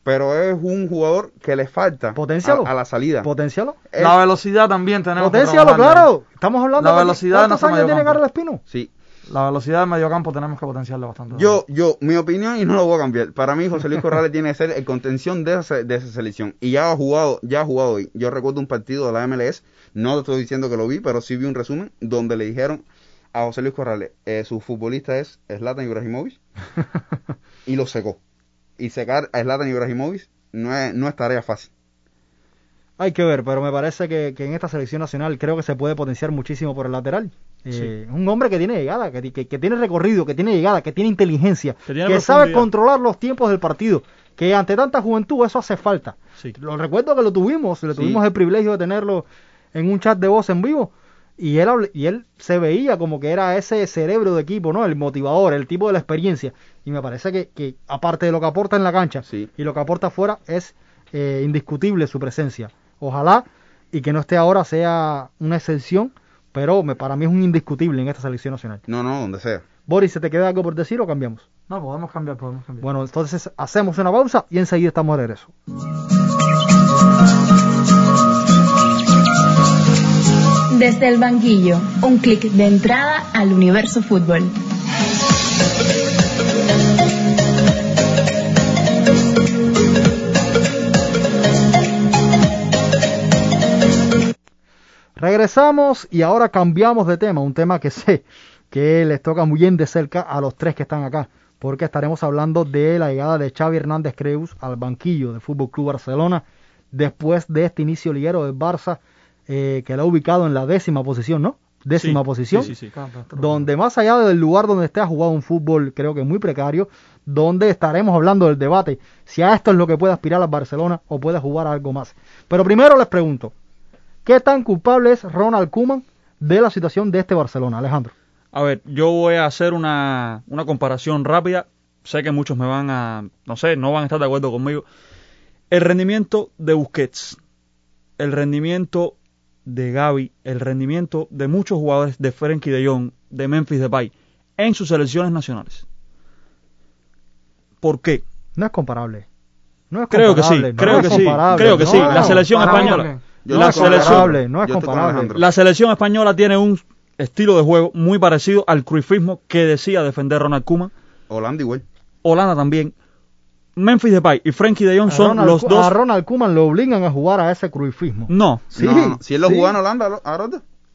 pero es un jugador que le falta
Potencialo.
a, a la salida.
Potencialo.
Es-
la velocidad también tenemos que
Potencialo, claro. Estamos hablando
La
de
velocidad de
¿Cuántos años tiene
mediocampo.
Carlos Espino?
sí,
La velocidad del mediocampo tenemos que potenciarla bastante.
yo, yo, mi opinión y no lo voy a cambiar. Para mí José Luis Corrales tiene que ser el contención de esa, de esa selección y ya ha jugado, ya ha jugado hoy. Yo recuerdo un partido de la MLS, no te estoy diciendo que lo vi, pero sí vi un resumen donde le dijeron a José Luis Corrales, eh, su futbolista es Zlatan Ibrahimovic y lo secó. Y secar a Zlatan Ibrahimovic no es, no es tarea fácil.
Hay que ver, pero me parece que, que en esta selección nacional creo que se puede potenciar muchísimo por el lateral. Eh, Un hombre que tiene llegada, que, que- que tiene recorrido, que tiene llegada, que tiene inteligencia,
Que tiene
que sabe controlar los tiempos del partido, que ante tanta juventud eso hace falta.
Sí.
Lo recuerdo que lo tuvimos, le
Sí.
tuvimos el privilegio de tenerlo en un chat de voz en vivo y él habl- y él se veía como que era ese cerebro de equipo, ¿no? El motivador, el tipo de la experiencia y me parece que, que aparte de lo que aporta en la cancha
Sí.
y lo que aporta afuera es eh, indiscutible su presencia. Ojalá y que no esté ahora sea una excepción, pero me, para mí es un indiscutible en esta selección nacional.
No, no, donde sea.
Boris, ¿se te queda algo por decir o cambiamos?
No, podemos cambiar, podemos cambiar.
Bueno, entonces hacemos una pausa y enseguida estamos de regreso.
Desde el banquillo, un clic de entrada al universo fútbol.
Regresamos y ahora cambiamos de tema, un tema que sé que les toca muy bien de cerca a los tres que están acá, porque estaremos hablando de la llegada de Xavi Hernández Creus al banquillo del Fútbol Club Barcelona después de este inicio liguero del Barça eh, que lo ha ubicado en la décima posición, ¿no? Décima
Sí,
posición,
sí, sí,
donde más allá del lugar donde esté ha jugado un fútbol creo que muy precario, donde estaremos hablando del debate si a esto es lo que puede aspirar al Barcelona o puede jugar a algo más. Pero primero les pregunto, ¿qué tan culpable es Ronald Koeman de la situación de este Barcelona, Alejandro?
A ver, yo voy a hacer una, una comparación rápida. Sé que muchos me van a, no sé, no van a estar de acuerdo conmigo. El rendimiento de Busquets, el rendimiento de Gaby, el rendimiento de muchos jugadores de Frenkie de Jong, de Memphis Depay, en sus selecciones nacionales. ¿Por qué?
No es comparable. No es
Creo que sí,
comparable, no
creo
es
que sí,
comparable,
creo que sí. La selección española.
Yo
la selección,
no es comparable.
La selección española tiene un estilo de juego muy parecido al cruifismo que decía defender Ronald Koeman.
Holanda igual.
Holanda también. Memphis Depay y Frankie de Jong son
Ronald
los dos.
A Ronald Koeman lo obligan a jugar a ese cruifismo.
No,
Sí,
No, no, Si él lo
sí.
jugaba en Holanda,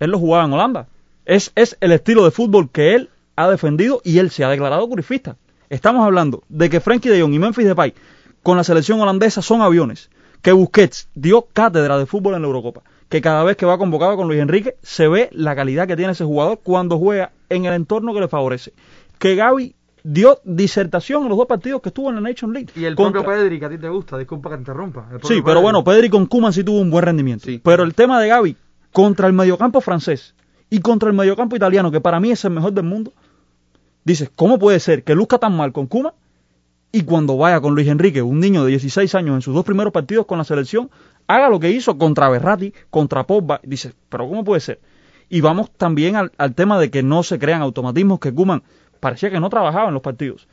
él lo jugaba en Holanda. Es, es el estilo de fútbol que él ha defendido y él se ha declarado cruifista. Estamos hablando de que Frankie de Jong y Memphis Depay con la selección holandesa son aviones. Que Busquets dio cátedra de fútbol en la Eurocopa. Que cada vez que va convocado con Luis Enrique se ve la calidad que tiene ese jugador cuando juega en el entorno que le favorece. Que Gaby dio disertación en los dos partidos que estuvo en la Nation League.
Y el
Contra-
propio Pedri, que a ti te gusta, disculpa que te interrumpa.
Sí, pero
Pedri.
bueno, Pedri con Kuman sí tuvo un buen rendimiento.
Sí.
Pero el tema de Gaby contra el mediocampo francés y contra el mediocampo italiano, que para mí es el mejor del mundo, dices, ¿cómo puede ser que luzca tan mal con Kuman y cuando vaya con Luis Enrique, un niño de 16 años en sus dos primeros partidos con la selección, haga lo que hizo contra Berratti, contra Pogba? Dices, ¿pero cómo puede ser? Y vamos también al, al tema de que no se crean automatismos que Kuman parecía que no trabajaba en los partidos.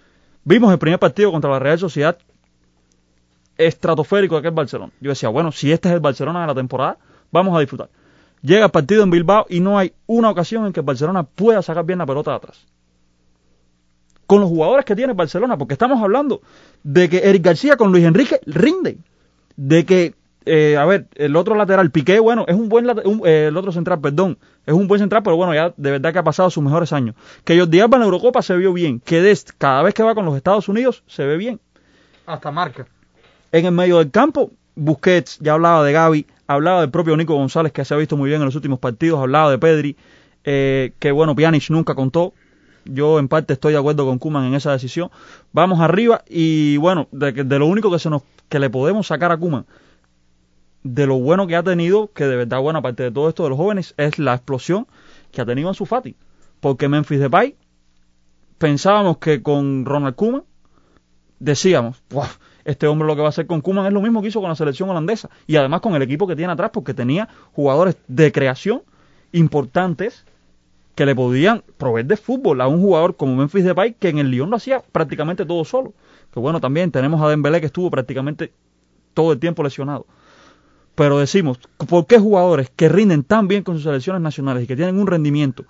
Vimos el primer partido contra la Real Sociedad estratosférico de aquel Barcelona. Yo decía, bueno, si este es el Barcelona de la temporada, vamos a disfrutar. Llega el partido en Bilbao y no hay una ocasión en que el Barcelona pueda sacar bien la pelota de atrás. con los jugadores que tiene Barcelona, porque estamos hablando de que Eric García con Luis Enrique rinden, de que, eh, a ver, el otro lateral, Piqué, bueno, es un buen, late- un- eh, el otro central, perdón, es un buen central, pero bueno, ya de verdad que ha pasado sus mejores años. Que Jordi Alba en la Eurocopa se vio bien, que Dest, cada vez que va con los Estados Unidos, se ve bien.
Hasta marca.
En el medio del campo, Busquets, ya hablaba de Gaby, hablaba del propio Nico González, que se ha visto muy bien en los últimos partidos, hablaba de Pedri, eh, que bueno, Pjanic nunca contó. Yo en parte estoy de acuerdo con Kuman en esa decisión. Vamos arriba y bueno, de, de lo único que se nos que le podemos sacar a Kuman, de lo bueno que ha tenido, que de verdad, bueno, aparte de todo esto de los jóvenes, es la explosión que ha tenido en su Fati. Porque Memphis Depay, pensábamos que con Ronald Kuman decíamos, "Buah, este hombre lo que va a hacer con Kuman es lo mismo que hizo con la selección holandesa y además con el equipo que tiene atrás porque tenía jugadores de creación importantes que le podían proveer de fútbol a un jugador como Memphis Depay que en el Lyon lo hacía prácticamente todo solo. Que bueno, también tenemos a Dembélé que estuvo prácticamente todo el tiempo lesionado. Pero decimos, ¿por qué jugadores que rinden tan bien con sus selecciones nacionales y que tienen un rendimiento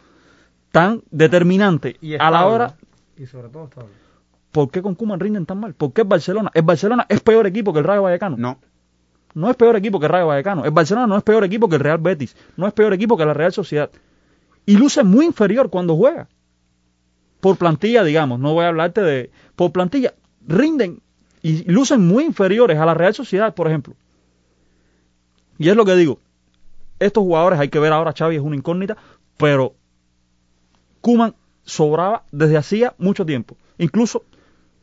tan determinante
Y
a la hora
Y sobre todo estable.
¿Por qué con Kuman rinden tan mal? ¿Por qué el Barcelona? ¿El Barcelona es peor equipo que el Rayo Vallecano?
No,
No es peor equipo que el Rayo Vallecano. El Barcelona no es peor equipo que el Real Betis. No es peor equipo que la Real Sociedad. Y luce muy inferior cuando juega. Por plantilla, digamos. No voy a hablarte de... Por plantilla, rinden y lucen muy inferiores a la Real Sociedad, por ejemplo. Y es lo que digo. Estos jugadores hay que ver ahora, Xavi es una incógnita, pero Kuman sobraba desde hacía mucho tiempo. Incluso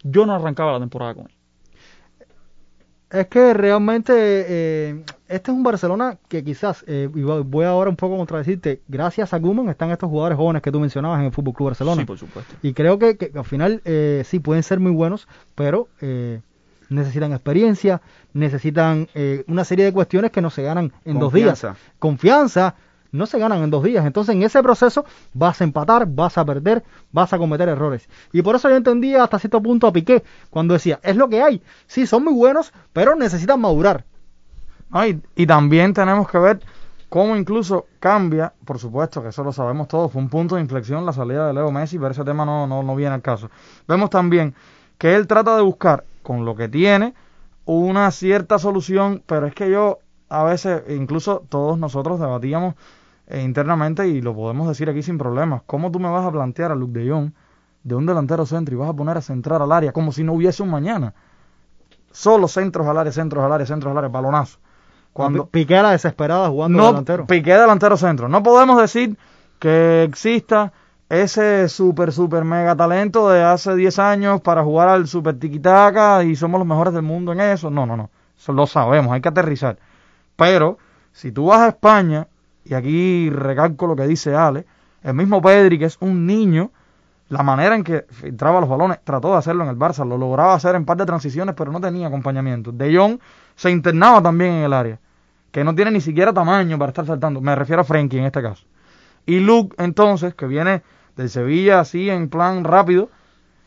yo no arrancaba la temporada con él.
Es que realmente eh, este es un Barcelona que quizás, eh, y voy ahora un poco a contradecirte, gracias a Koeman están estos jugadores jóvenes que tú mencionabas en el Fútbol Club Barcelona.
Sí, por supuesto.
Y creo que, que al final eh, sí pueden ser muy buenos, pero eh, necesitan experiencia, necesitan eh, una serie de cuestiones que no se ganan en dos días.
Confianza.
Confianza, no se ganan en dos días. Entonces en ese proceso vas a empatar, vas a perder, vas a cometer errores. Y por eso yo entendía hasta cierto punto a Piqué cuando decía, es lo que hay. Sí, son muy buenos, pero necesitan madurar.
Y, y también tenemos que ver cómo incluso cambia, por supuesto que eso lo sabemos todos, fue un punto de inflexión la salida de Leo Messi, pero ese tema no, no, no viene al caso. Vemos también que él trata de buscar con lo que tiene una cierta solución, pero es que yo a veces, incluso todos nosotros debatíamos eh, internamente y lo podemos decir aquí sin problemas, ¿cómo tú me vas a plantear a Luke de Jong de un delantero centro y vas a poner a centrar al área como si no hubiese un mañana? Solo centros al área, centros al área, centros al área, balonazo. Cuando,
Piqué a la desesperada jugando
no,
delantero.
Piqué delantero centro. No podemos decir que exista ese super, super mega talento de hace 10 años para jugar al super tiquitaca y somos los mejores del mundo en eso. No, no, no. Eso lo sabemos, hay que aterrizar. Pero si tú vas a España, y aquí recalco lo que dice Ale, el mismo Pedri, que es un niño, la manera en que filtraba los balones, trató de hacerlo en el Barça, lo lograba hacer en par de transiciones, pero no tenía acompañamiento. De Jong se internaba también en el área, que no tiene ni siquiera tamaño para estar saltando. Me refiero a Frenkie en este caso. Y Luke, entonces, que viene del Sevilla así en plan rápido,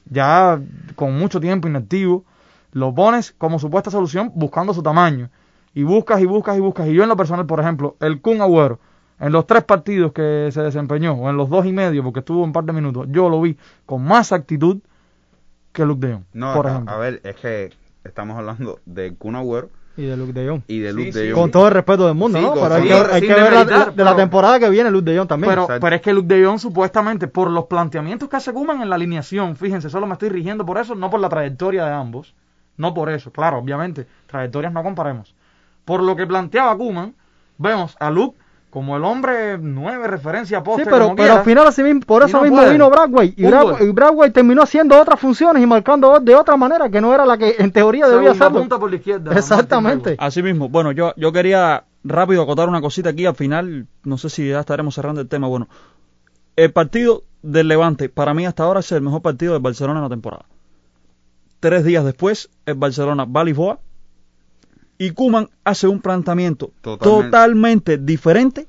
ya con mucho tiempo inactivo, lo pones como supuesta solución buscando su tamaño. Y buscas y buscas y buscas. Y yo en lo personal, por ejemplo, el Kun Agüero, en los tres partidos que se desempeñó, o en los dos y medio, porque estuvo un par de minutos, yo lo vi con más actitud que Luke de Jong,
no,
por
a-
ejemplo.
a ver, es que estamos hablando de Kun Agüero
Y de Luke de Jong.
y de Luke
sí,
de. Jong.
Con todo el respeto del mundo,
Sí,
¿no? Pero hay que, hay
sin
que ver la, de la
pero-
temporada que viene Luke de Jong también.
Pero, pero es que Luke de Jong supuestamente por los planteamientos que hace Koeman en la alineación, fíjense, solo me estoy rigiendo por eso, no por la trayectoria de ambos, no por eso, claro, obviamente, trayectorias no comparemos. Por lo que planteaba Koeman, vemos a Luke como el hombre nueve referencia poste,
Sí, pero,
como
pero
quiera.
al final así mismo, por eso
no
mismo
puede.
vino Bradway. Y. Bradway y Bradway terminó haciendo otras funciones y marcando de otra manera que no era la que en teoría debía hacerlo.
punta por la izquierda.
Exactamente.
Así mismo, bueno, yo, yo quería rápido acotar una cosita aquí al final, no sé si ya estaremos cerrando el tema. Bueno, el partido del Levante, para mí hasta ahora es el mejor partido del Barcelona en la temporada. Tres días después, el Barcelona va a Lisboa y Kuman hace un planteamiento
Totalmente.
totalmente diferente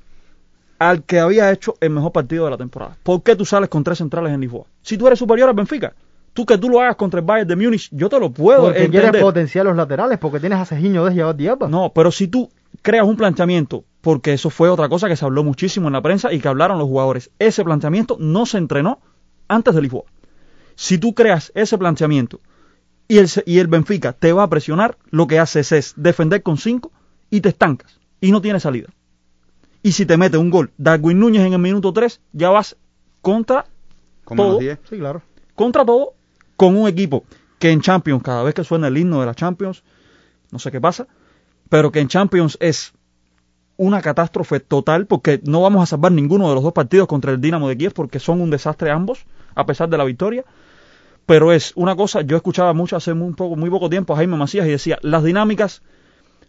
al que había hecho el mejor partido de la temporada. ¿Por qué tú sales con tres centrales en Lisboa? Si tú eres superior al Benfica, tú que tú lo hagas contra el Bayern de Múnich, yo te lo puedo
Porque quieres potenciar los laterales, porque tienes a Cejiño de Diablo Diablo.
No, pero si tú creas un planteamiento, porque eso fue otra cosa que se habló muchísimo en la prensa y que hablaron los jugadores, ese planteamiento no se entrenó antes de Lisboa. Si tú creas ese planteamiento y el, y el Benfica te va a presionar, lo que haces es defender con 5 y te estancas y no tienes salida. Y si te mete un gol Darwin Núñez en el minuto 3, ya vas contra
Como
todo.
los 10.
Sí, claro.
contra todo con un equipo que en Champions, cada vez que suena el himno de la Champions, no sé qué pasa, pero que en Champions es una catástrofe total porque no vamos a salvar ninguno de los dos partidos contra el Dinamo de Kiev porque son un desastre ambos, a pesar de la victoria. Pero es una cosa, yo escuchaba mucho hace muy poco, muy poco tiempo a Jaime Macías y decía, las dinámicas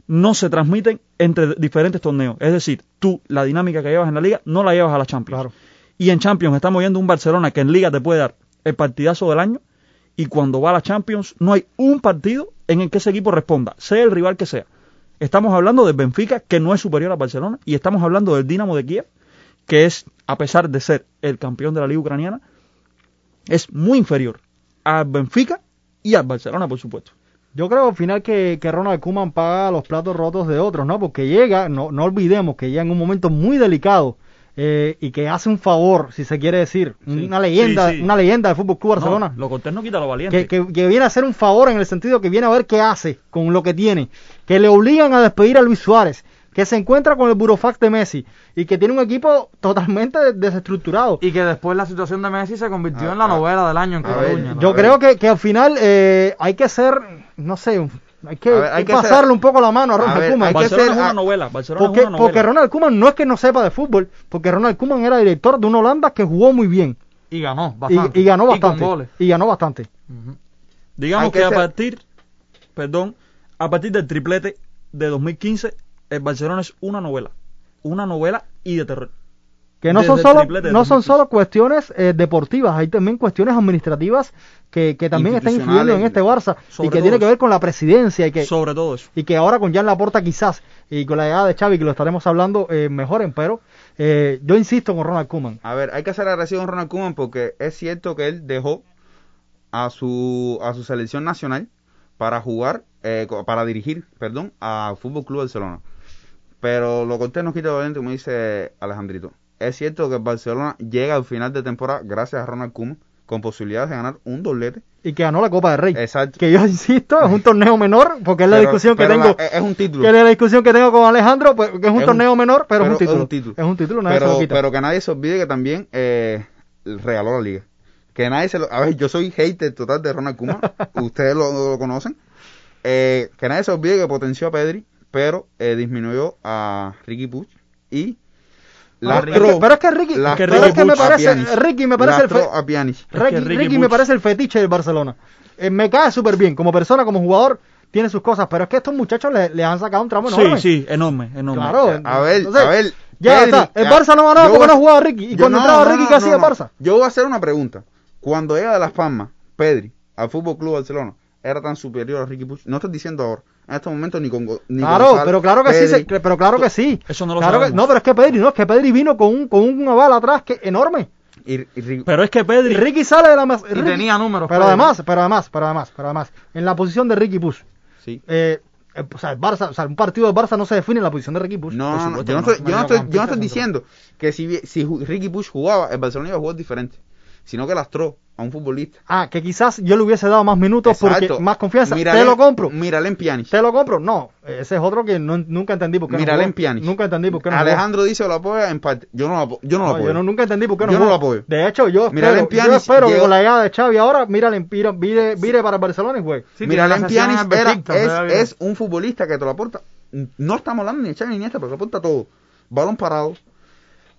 no se transmiten entre diferentes torneos. Es decir, tú la dinámica que llevas en la liga no la llevas a la Champions.
Claro.
Y en Champions estamos viendo un Barcelona que en Liga te puede dar el partidazo del año y cuando va a la Champions no hay un partido en el que ese equipo responda, sea el rival que sea. Estamos hablando del Benfica, que no es superior a Barcelona, y estamos hablando del Dinamo de Kiev, que es, a pesar de ser el campeón de la Liga Ucraniana, es muy inferior al Benfica y al Barcelona, por supuesto.
Yo creo al final que, que Ronald Koeman paga los platos rotos de otros, ¿no? Porque llega, no, no olvidemos que llega en un momento muy delicado eh, y que hace un favor, si se quiere decir,
Sí.
una leyenda,
Sí, sí.
una leyenda del Fútbol Club Barcelona.
No, lo cortés no quita lo valiente.
que, que, que viene a hacer un favor en el sentido que viene a ver qué hace con lo que tiene, que le obligan a despedir a Luis Suárez, que se encuentra con el burofax de Messi y que tiene un equipo totalmente desestructurado.
Y que después la situación de Messi se convirtió
A-
en la
a-
novela del año en
a ver,
Cataluña.
Yo
a
creo que, que al final eh, hay que ser, no sé, hay que,
A ver, hay que
pasarle
ser-
un poco la mano a
A
Ronald
ver,
Koeman.
hay que
Barcelona
ser-
es una
ah,
novela. Barcelona
Porque,
es una novela.
porque Ronald Koeman no es que no sepa de fútbol, porque Ronald Koeman era director de una Holanda que jugó muy bien
Y ganó
y,
bastante.
y ganó
con
bastante.
goles.
Y ganó bastante.
Digamos
Hay
que,
que
a partir, perdón, a partir del triplete de 2015, el Barcelona es una novela. Una novela y de terror.
Que no
Desde
son solo, no son
2015.
solo cuestiones eh, deportivas, hay también cuestiones administrativas que, que también están influyendo en este Barça y que tiene que ver con la presidencia y que,
Sobre todo eso.
y que ahora con Jan Laporta quizás y con la llegada de Xavi que lo estaremos hablando eh, mejoren, pero eh, yo insisto con Ronald Koeman.
A ver, hay que ser agradecido con Ronald Koeman porque es cierto que él dejó a su a su selección nacional para jugar, eh, para dirigir, perdón, a Fútbol Club Barcelona. Pero lo cortés no quita lo valiente, como dice Alejandrito. Es cierto que el Barcelona llega al final de temporada gracias a Ronald Koeman con posibilidades de ganar un doblete.
Y que ganó la Copa del Rey.
Exacto.
Que yo insisto, es un torneo menor, porque es la
Pero-
discusión que tengo.
es un título.
que es la discusión que tengo con Alejandro, pues, que es un
Es un-
torneo menor, pero, es, un título. Es un título, nadie
pero,
se lo quita.
pero que nadie se olvide que también eh, regaló la liga. Que nadie se lo... A ver, yo soy hater total de Ronald Koeman. ustedes lo, lo conocen. Eh, que nadie se olvide que potenció a Pedri, pero eh, disminuyó a Ricky Puch y lastró-
que- pero es que Ricky,
lastró
pero es que me parece. Ricky me parece el fe-
Lastró a Pjanic.
Es que
Ricky,
Ricky
Ricky me parece el fetiche del Barcelona. Eh, me cae súper bien, como persona, como jugador, tiene sus cosas, pero es que estos muchachos le, le han sacado un tramo
Sí,
enorme.
sí, enorme, enorme.
Claro.
A ver,
Entonces,
a ver.
Ya
Pedri,
está. El
ah,
Barça no ganaba porque no jugaba Ricky. Y
yo
cuando
no,
entraba
no,
Ricky,
no,
¿qué hacía
no,
el. Barça?
Yo voy a hacer una pregunta. Cuando llega de Las Palmas, Pedri, al Fútbol Club Barcelona, era tan superior a Ricky Puig. No estoy diciendo ahora. En estos momentos ni con ni
Claro,
Gonzalo,
pero claro que sí,
Pedri.
se- pero claro que sí.
Eso no lo
Claro que- no, pero es que Pedri, no, es que Pedri vino con un, con una bala atrás que enorme.
Y, y Ri-
Pero es que Pedri,
Ricky sale de la Ricky-
tenía números.
Pero
Pedri.
además, pero además, pero además, pero además, en la posición de Ricky Push,
sí.
eh, eh, o sea, el Barça, o sea, un partido del Barça no se define en la posición de Ricky Push.
No, no, yo no estoy, yo no estoy, yo no estoy diciendo que si, si Ricky Puig jugaba, el Barcelona iba a jugar diferente, sino que lastró a un futbolista.
Ah, que quizás yo le hubiese dado más minutos porque
Exacto.
más confianza. Te lo compro.
Mírale en Pjanic.
Te lo compro. No, ese es otro que no- nunca entendí por qué no
Mírale
jugó.
en Pjanic.
Nunca entendí por qué no jugó.
Alejandro dice que lo apoya en parte. Yo no lo, apo- yo no lo
No,
apoyo.
yo no- nunca entendí por qué no
Yo no
jugó.
lo apoyo.
De hecho, yo
Mírale
espero,
en Pjanic,
yo espero que con la llegada de Xavi ahora, mírale, vire, vire, vire para el Barcelona y juegue.
Sí,
Pjanic
en
era-
¿verdad?
es, es un futbolista que te lo aporta. No estamos hablando ni de Xavi ni Iniesta, pero te aporta todo. Balón parado,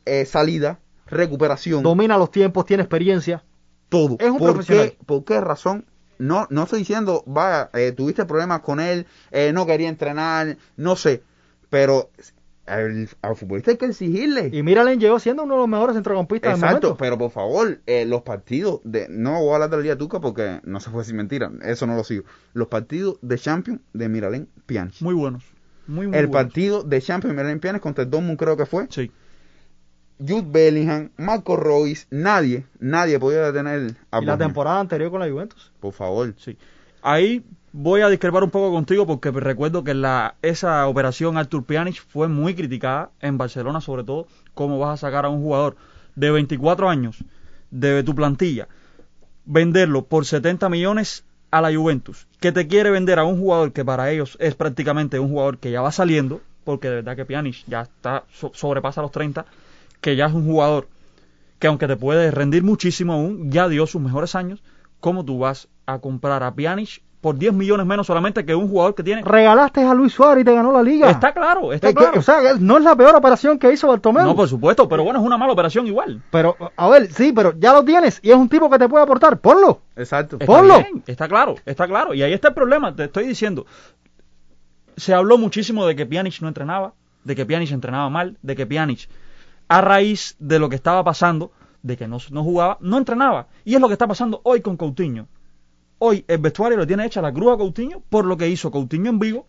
eh, salida, recuperación,
Domina los tiempos, tiene experiencia.
todo.
es un
¿Por
profesional.
Qué, ¿Por qué razón? No, no estoy diciendo, vaya, eh, tuviste problemas con él, eh, no quería entrenar, no sé. Pero al, al futbolista hay que exigirle.
Y Miralen llegó siendo uno de los mejores centrocampistas del
Exacto, pero por favor, eh, los partidos de. No voy a hablar de la Liga Tuca porque no se fue sin mentira, eso no lo sigo. Los partidos de Champions de Miralén Pjanic.
muy buenos. Muy, muy
el
buenos.
partido de Champions de Miralén Pjanic contra el Dortmund creo que fue.
Sí.
Jude Bellingham, Marco Royce, nadie, nadie podía detener a
Y la temporada anterior con la Juventus.
Por favor.
Sí. Ahí voy a discrepar un poco contigo porque recuerdo que la, esa operación Artur Pjanic fue muy criticada en Barcelona, sobre todo, cómo vas a sacar a un jugador de 24 años de tu plantilla, venderlo por 70 millones a la Juventus, que te quiere vender a un jugador que para ellos es prácticamente un jugador que ya va saliendo, porque de verdad que Pjanic ya está so- sobrepasa los 30, que ya es un jugador que aunque te puede rendir muchísimo aún, ya dio sus mejores años, ¿cómo tú vas a comprar a Pjanic por 10 millones menos solamente que un jugador que tiene...
Regalaste a Luis Suárez y te ganó la liga.
Está claro, está
Eh, que-
claro.
o sea, no es la peor operación que hizo Bartomeu.
No, por supuesto, pero bueno, es una mala operación igual.
Pero, a ver, sí, pero ya lo tienes y es un tipo que te puede aportar. Ponlo.
Exacto.
Está
Ponlo.
bien, está claro, está claro. Y ahí está el problema, te estoy diciendo. Se habló muchísimo de que Pjanic no entrenaba, de que Pjanic entrenaba mal, de que Pjanic, a raíz de lo que estaba pasando, de que no, no jugaba, no entrenaba. Y es lo que está pasando hoy con Coutinho. Hoy el vestuario lo tiene hecha la cruz a Coutinho por lo que hizo Coutinho en vivo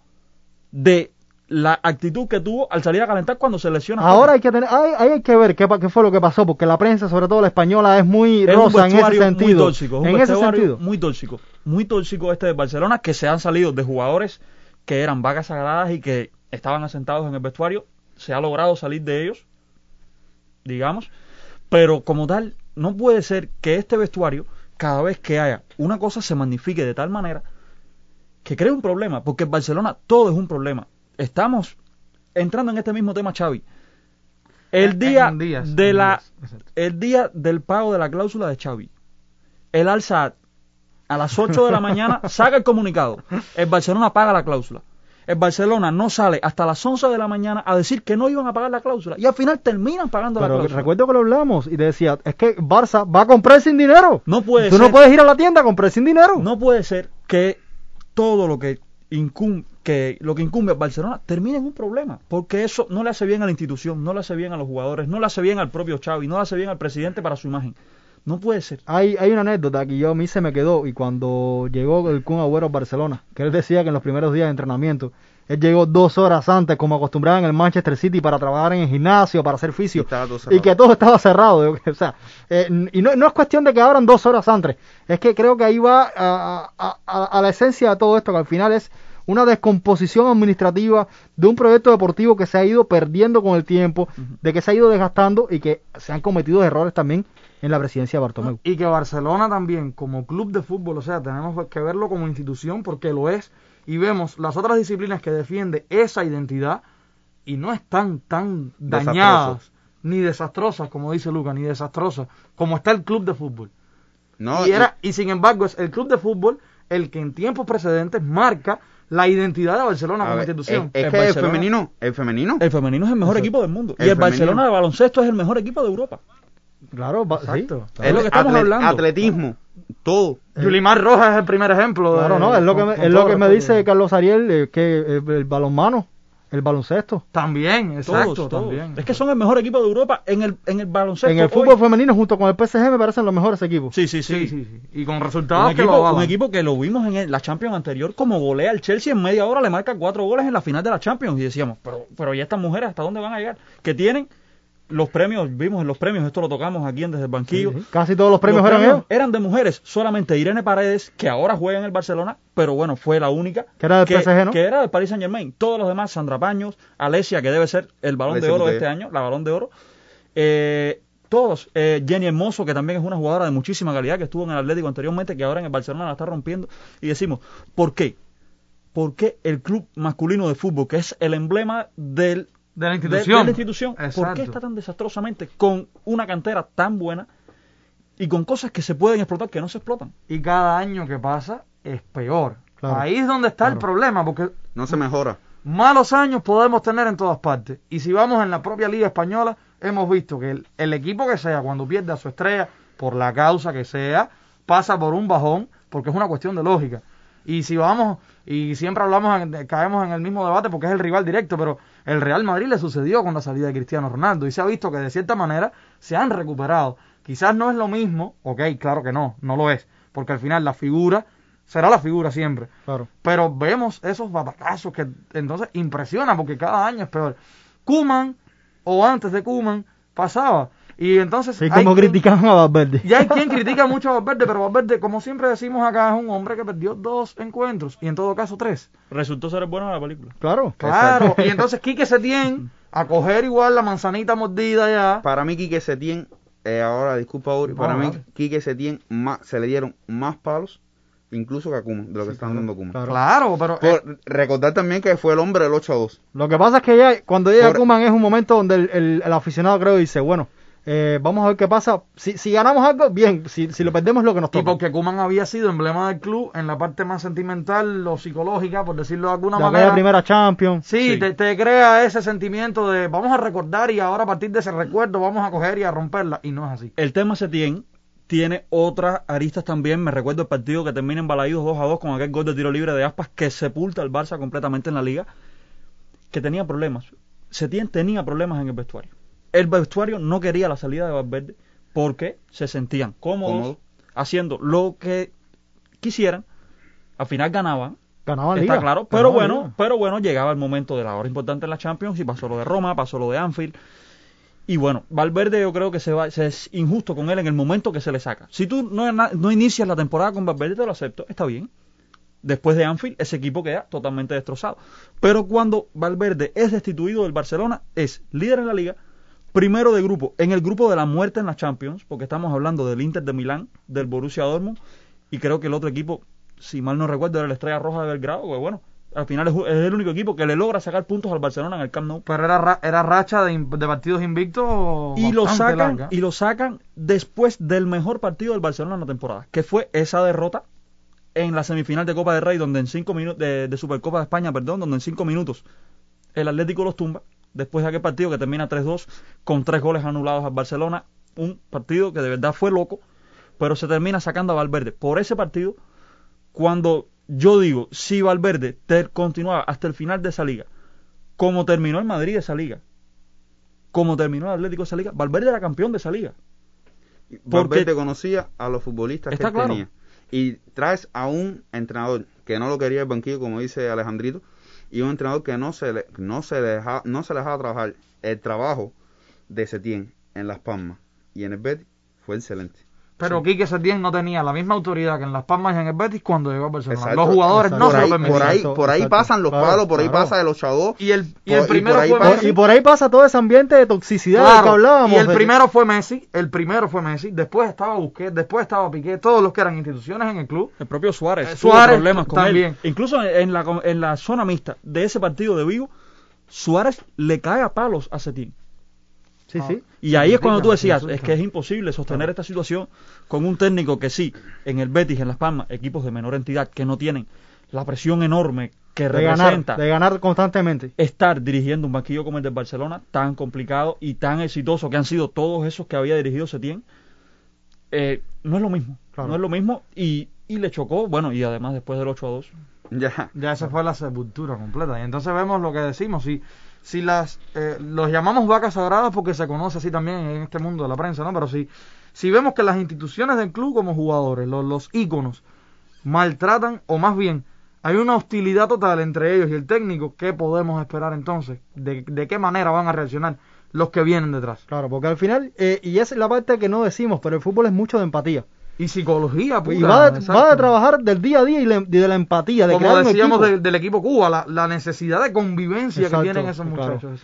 de la actitud que tuvo al salir a calentar cuando se lesiona.
Ahora hay que tener, hay, hay que ver qué, qué fue lo que pasó, porque la prensa, sobre todo la española, es muy
es un
rosa en ese sentido.
Muy tóxico, es un
en ese sentido.
muy tóxico, muy tóxico este de Barcelona que se han salido de jugadores que eran vacas sagradas y que estaban asentados en el vestuario, se ha logrado salir de ellos, digamos, pero como tal no puede ser que este vestuario cada vez que haya una cosa se magnifique de tal manera que cree un problema, porque en Barcelona todo es un problema. Estamos entrando en este mismo tema, Xavi. El día
días,
de la el día del pago de la cláusula de Xavi. El Alza a las 8 de la mañana saca el comunicado. El Barcelona paga la cláusula. El Barcelona no sale hasta las 11 de la mañana a decir que no iban a pagar la cláusula. Y al final terminan pagando la
Pero
cláusula.
recuerdo que lo hablamos y te decía, es que Barça va a comprar sin dinero.
No puede
Tú
ser.
no puedes ir a la tienda a comprar sin dinero.
No puede ser que todo lo que incum- que lo que incumbe a Barcelona termine en un problema, porque eso no le hace bien a la institución, no le hace bien a los jugadores, no le hace bien al propio Xavi, no le hace bien al presidente para su imagen. No puede ser.
Hay, hay una anécdota que yo a mí se me quedó y cuando llegó el Kun Agüero a Barcelona, que él decía que en los primeros días de entrenamiento, él llegó dos horas antes, como acostumbraba en el Manchester City, para trabajar en el gimnasio, para hacer
Y
fisio, y
cerrado.
que todo estaba cerrado. O sea, eh, y no, no es cuestión de que abran dos horas antes, es que creo que ahí va a, a- a- a la esencia de todo esto, que al final es una descomposición administrativa de un proyecto deportivo que se ha ido perdiendo con el tiempo, de que se ha ido desgastando y que se han cometido errores también en la presidencia de Bartomeu.
Y que Barcelona también, como club de fútbol, o sea, tenemos que verlo como institución porque lo es. Y vemos las otras disciplinas que defiende esa identidad y no están tan dañadas
Desastroso.
ni desastrosas, como dice Luca, ni desastrosas, como está el club de fútbol.
No,
y, era, y sin embargo, es el club de fútbol el que en tiempos precedentes marca la identidad de Barcelona como
ver,
institución.
Es, es
El
que el femenino, el femenino,
El femenino es el mejor equipo del mundo.
El
y el
femenino.
Barcelona de baloncesto es el mejor equipo de Europa.
Claro, sí,
Exacto.
Es lo que estamos hablando.
atletismo, todo.
Yulimar Rojas es el primer ejemplo. de-
Claro, no, es lo que
con-
me, es lo que me dice Carlos Ariel, eh, que eh, el balonmano, el baloncesto.
También, exacto,
Todos, todos.
también.
Es que son el mejor equipo de Europa en el, en el baloncesto.
En el
hoy.
fútbol femenino junto con el PSG me parecen los mejores equipos.
Sí, sí, sí.
Sí, sí, sí. Y con
Un
resultados que
equipo, un equipo que lo vimos en el- la Champions anterior, como golea al Chelsea en media hora, le marca cuatro goles en la final de la Champions. Y decíamos, pero, pero ¿y estas mujeres hasta dónde van a llegar? Que tienen los premios, vimos en los premios, esto lo tocamos aquí en Desde el Banquillo.
Sí, sí. Casi todos los premios
Los
eran ellos.
eran de mujeres, solamente Irene Paredes, que ahora juega en el Barcelona, pero bueno, fue la única.
Que era del PSG, ¿no?
Que era del Paris Saint Germain. Todos los demás, Sandra Paños, Alesia, que debe ser el balón
Alesia
de oro de este año, la balón de oro. Eh, todos, eh, Jenny Hermoso, que también es una jugadora de muchísima calidad, que estuvo en el Atlético anteriormente, que ahora en el Barcelona la está rompiendo. Y decimos, ¿por qué? ¿Por qué el club masculino de fútbol, que es el emblema del
De la institución.
de la institución, ¿por qué está tan desastrosamente con una cantera tan buena y con cosas que se pueden explotar que no se explotan?
Y cada año que pasa es peor.
Claro.
Ahí es donde está el problema, porque
No se mejora.
malos años podemos tener en todas partes. Y si vamos en la propia Liga Española, hemos visto que el, el equipo que sea, cuando pierde a su estrella, por la causa que sea, pasa por un bajón, porque es una cuestión de lógica. Y si vamos, y siempre hablamos, en- caemos en el mismo debate porque es el rival directo, pero el Real Madrid le sucedió con la salida de Cristiano Ronaldo y se ha visto que de cierta manera se han recuperado. Quizás no es lo mismo, ok, claro que no, no lo es, porque al final la figura será la figura siempre.
Claro.
Pero vemos esos batacazos que entonces impresiona porque cada año es peor. Kuman o antes de Kuman pasaba. Y entonces
Sí,
hay
como
quien-
criticaban a Valverde.
y hay quien critica mucho a Valverde, pero Valverde, como siempre decimos acá, es un hombre que perdió dos encuentros y en todo caso tres.
Resultó ser el bueno de la película.
Claro.
Claro, y entonces Quique Setién a coger igual la manzanita mordida ya.
Para mí Quique Setién eh, ahora disculpa Uri, para mí. Quique Setién más, se le dieron más palos incluso que a Kuma, de lo que están dando a Kuma.
Claro.
Pero eh,
Por recordar también que fue el hombre del 8 a 2.
Lo que pasa es que ya cuando llega
Por-
Kuman es un momento donde el, el- el aficionado creo dice, bueno, eh, vamos a ver qué pasa. Si, si ganamos algo, bien. Si, si lo perdemos, lo que nos
y
toca.
porque Kuman había sido emblema del club en la parte más sentimental o psicológica, por decirlo de alguna
de
manera.
aquella primera Champions.
Sí,
Sí.
Te, te crea ese sentimiento de vamos a recordar y ahora a partir de ese recuerdo vamos a coger y a romperla. Y no es así.
El tema Setién tiene otras aristas también. Me recuerdo el partido que termina en Balaídos 2 a 2 con aquel gol de tiro libre de Aspas que sepulta al Barça completamente en la liga. Que tenía problemas. Setién tenía problemas en el vestuario. El vestuario no quería la salida de Valverde porque se sentían cómodos
Cómodo.
haciendo lo que quisieran. Al final ganaban.
Ganaban
Está
liga.
claro, pero bueno,
liga.
pero bueno, llegaba el momento de la hora importante en la Champions y pasó lo de Roma, pasó lo de Anfield. Y bueno, Valverde yo creo que se va, se es injusto con él en el momento que se le saca. Si tú no, no inicias la temporada con Valverde, te lo acepto, está bien. Después de Anfield, ese equipo queda totalmente destrozado. Pero cuando Valverde es destituido del Barcelona, es líder en la liga, primero de grupo, en el grupo de la muerte en la Champions, porque estamos hablando del Inter de Milán, del Borussia Dortmund, y creo que el otro equipo, si mal no recuerdo, era la Estrella Roja de Belgrado, que bueno, al final es, el único equipo que le logra sacar puntos al Barcelona en el Camp Nou.
Pero era, ra- era racha de, partidos invictos.
Y lo sacan
larga.
y lo sacan después del mejor partido del Barcelona en la temporada, que fue esa derrota en la semifinal de Copa del Rey, donde en cinco minutos de, de Supercopa de España, perdón, donde en cinco minutos el Atlético los tumba. Después de aquel partido que termina 3-2 con tres goles anulados al Barcelona, un partido que de verdad fue loco, pero se termina sacando a Valverde. Por ese partido, cuando yo digo, si Valverde te- continuaba hasta el final de esa liga, como terminó el Madrid esa liga, como terminó el Atlético esa liga, Valverde era campeón de esa liga. Porque-
Valverde conocía a los futbolistas que
claro.
tenía. Y traes a un entrenador que no lo quería el banquillo, como dice Alejandrito, y un entrenador que no se le, no se deja, no se dejaba trabajar. El trabajo de Setién en Las Palmas y en el Betis fue excelente.
Pero Quique Setién no tenía la misma autoridad que en Las Palmas y en el Betis cuando llegó a Barcelona.
Exacto.
Los jugadores
Exacto.
no
por,
se
ahí,
lo
por ahí, por ahí
exacto.
pasan los
Claro,
palos, por ahí
claro.
pasa el 8 a 2.
Y el, y
Por-
el primero
ahí
fue
pasa-
Messi.
Y por ahí pasa todo ese ambiente de toxicidad del que hablábamos.
y el primero fue Messi, el primero fue Messi, después estaba Busquets, después estaba Piqué, todos los que eran instituciones en el club.
El propio Suárez
Eh,
tuvo
Suárez
problemas con
también.
él. Incluso en la, en la zona mixta de ese partido de Vigo, Suárez le cae a palos a Setién.
Sí, sí.
Y ahí es cuando tú decías, es que es imposible sostener esta situación con un técnico que sí, en el Betis, en Las Palmas, equipos de menor entidad que no tienen la presión enorme que
De ganar,
representa
de ganar constantemente.
estar dirigiendo un banquillo como el del Barcelona, tan complicado y tan exitoso que han sido todos esos que había dirigido Setién, eh, no es lo mismo.
Claro.
No es lo mismo y, y le chocó, bueno, y además después del 8 a 2.
Ya.
Ya esa fue la sepultura completa. Y entonces vemos lo que decimos. Si, si las eh, los llamamos vacas sagradas porque se conoce así también en este mundo de la prensa, ¿no? Pero si, si vemos que las instituciones del club como jugadores, los, los íconos, maltratan, o más bien, hay una hostilidad total entre ellos y el técnico, ¿qué podemos esperar entonces? ¿De, de qué manera van a reaccionar los que vienen detrás?
Claro, porque al final, eh, y esa es la parte que no decimos, pero el fútbol es mucho de empatía.
Y psicología pura.
y va de trabajar del día a día y le- de la empatía, de
Como decíamos
equipo.
del- del equipo Cuba, la, la necesidad de convivencia
Exacto,
que tienen esos muchachos.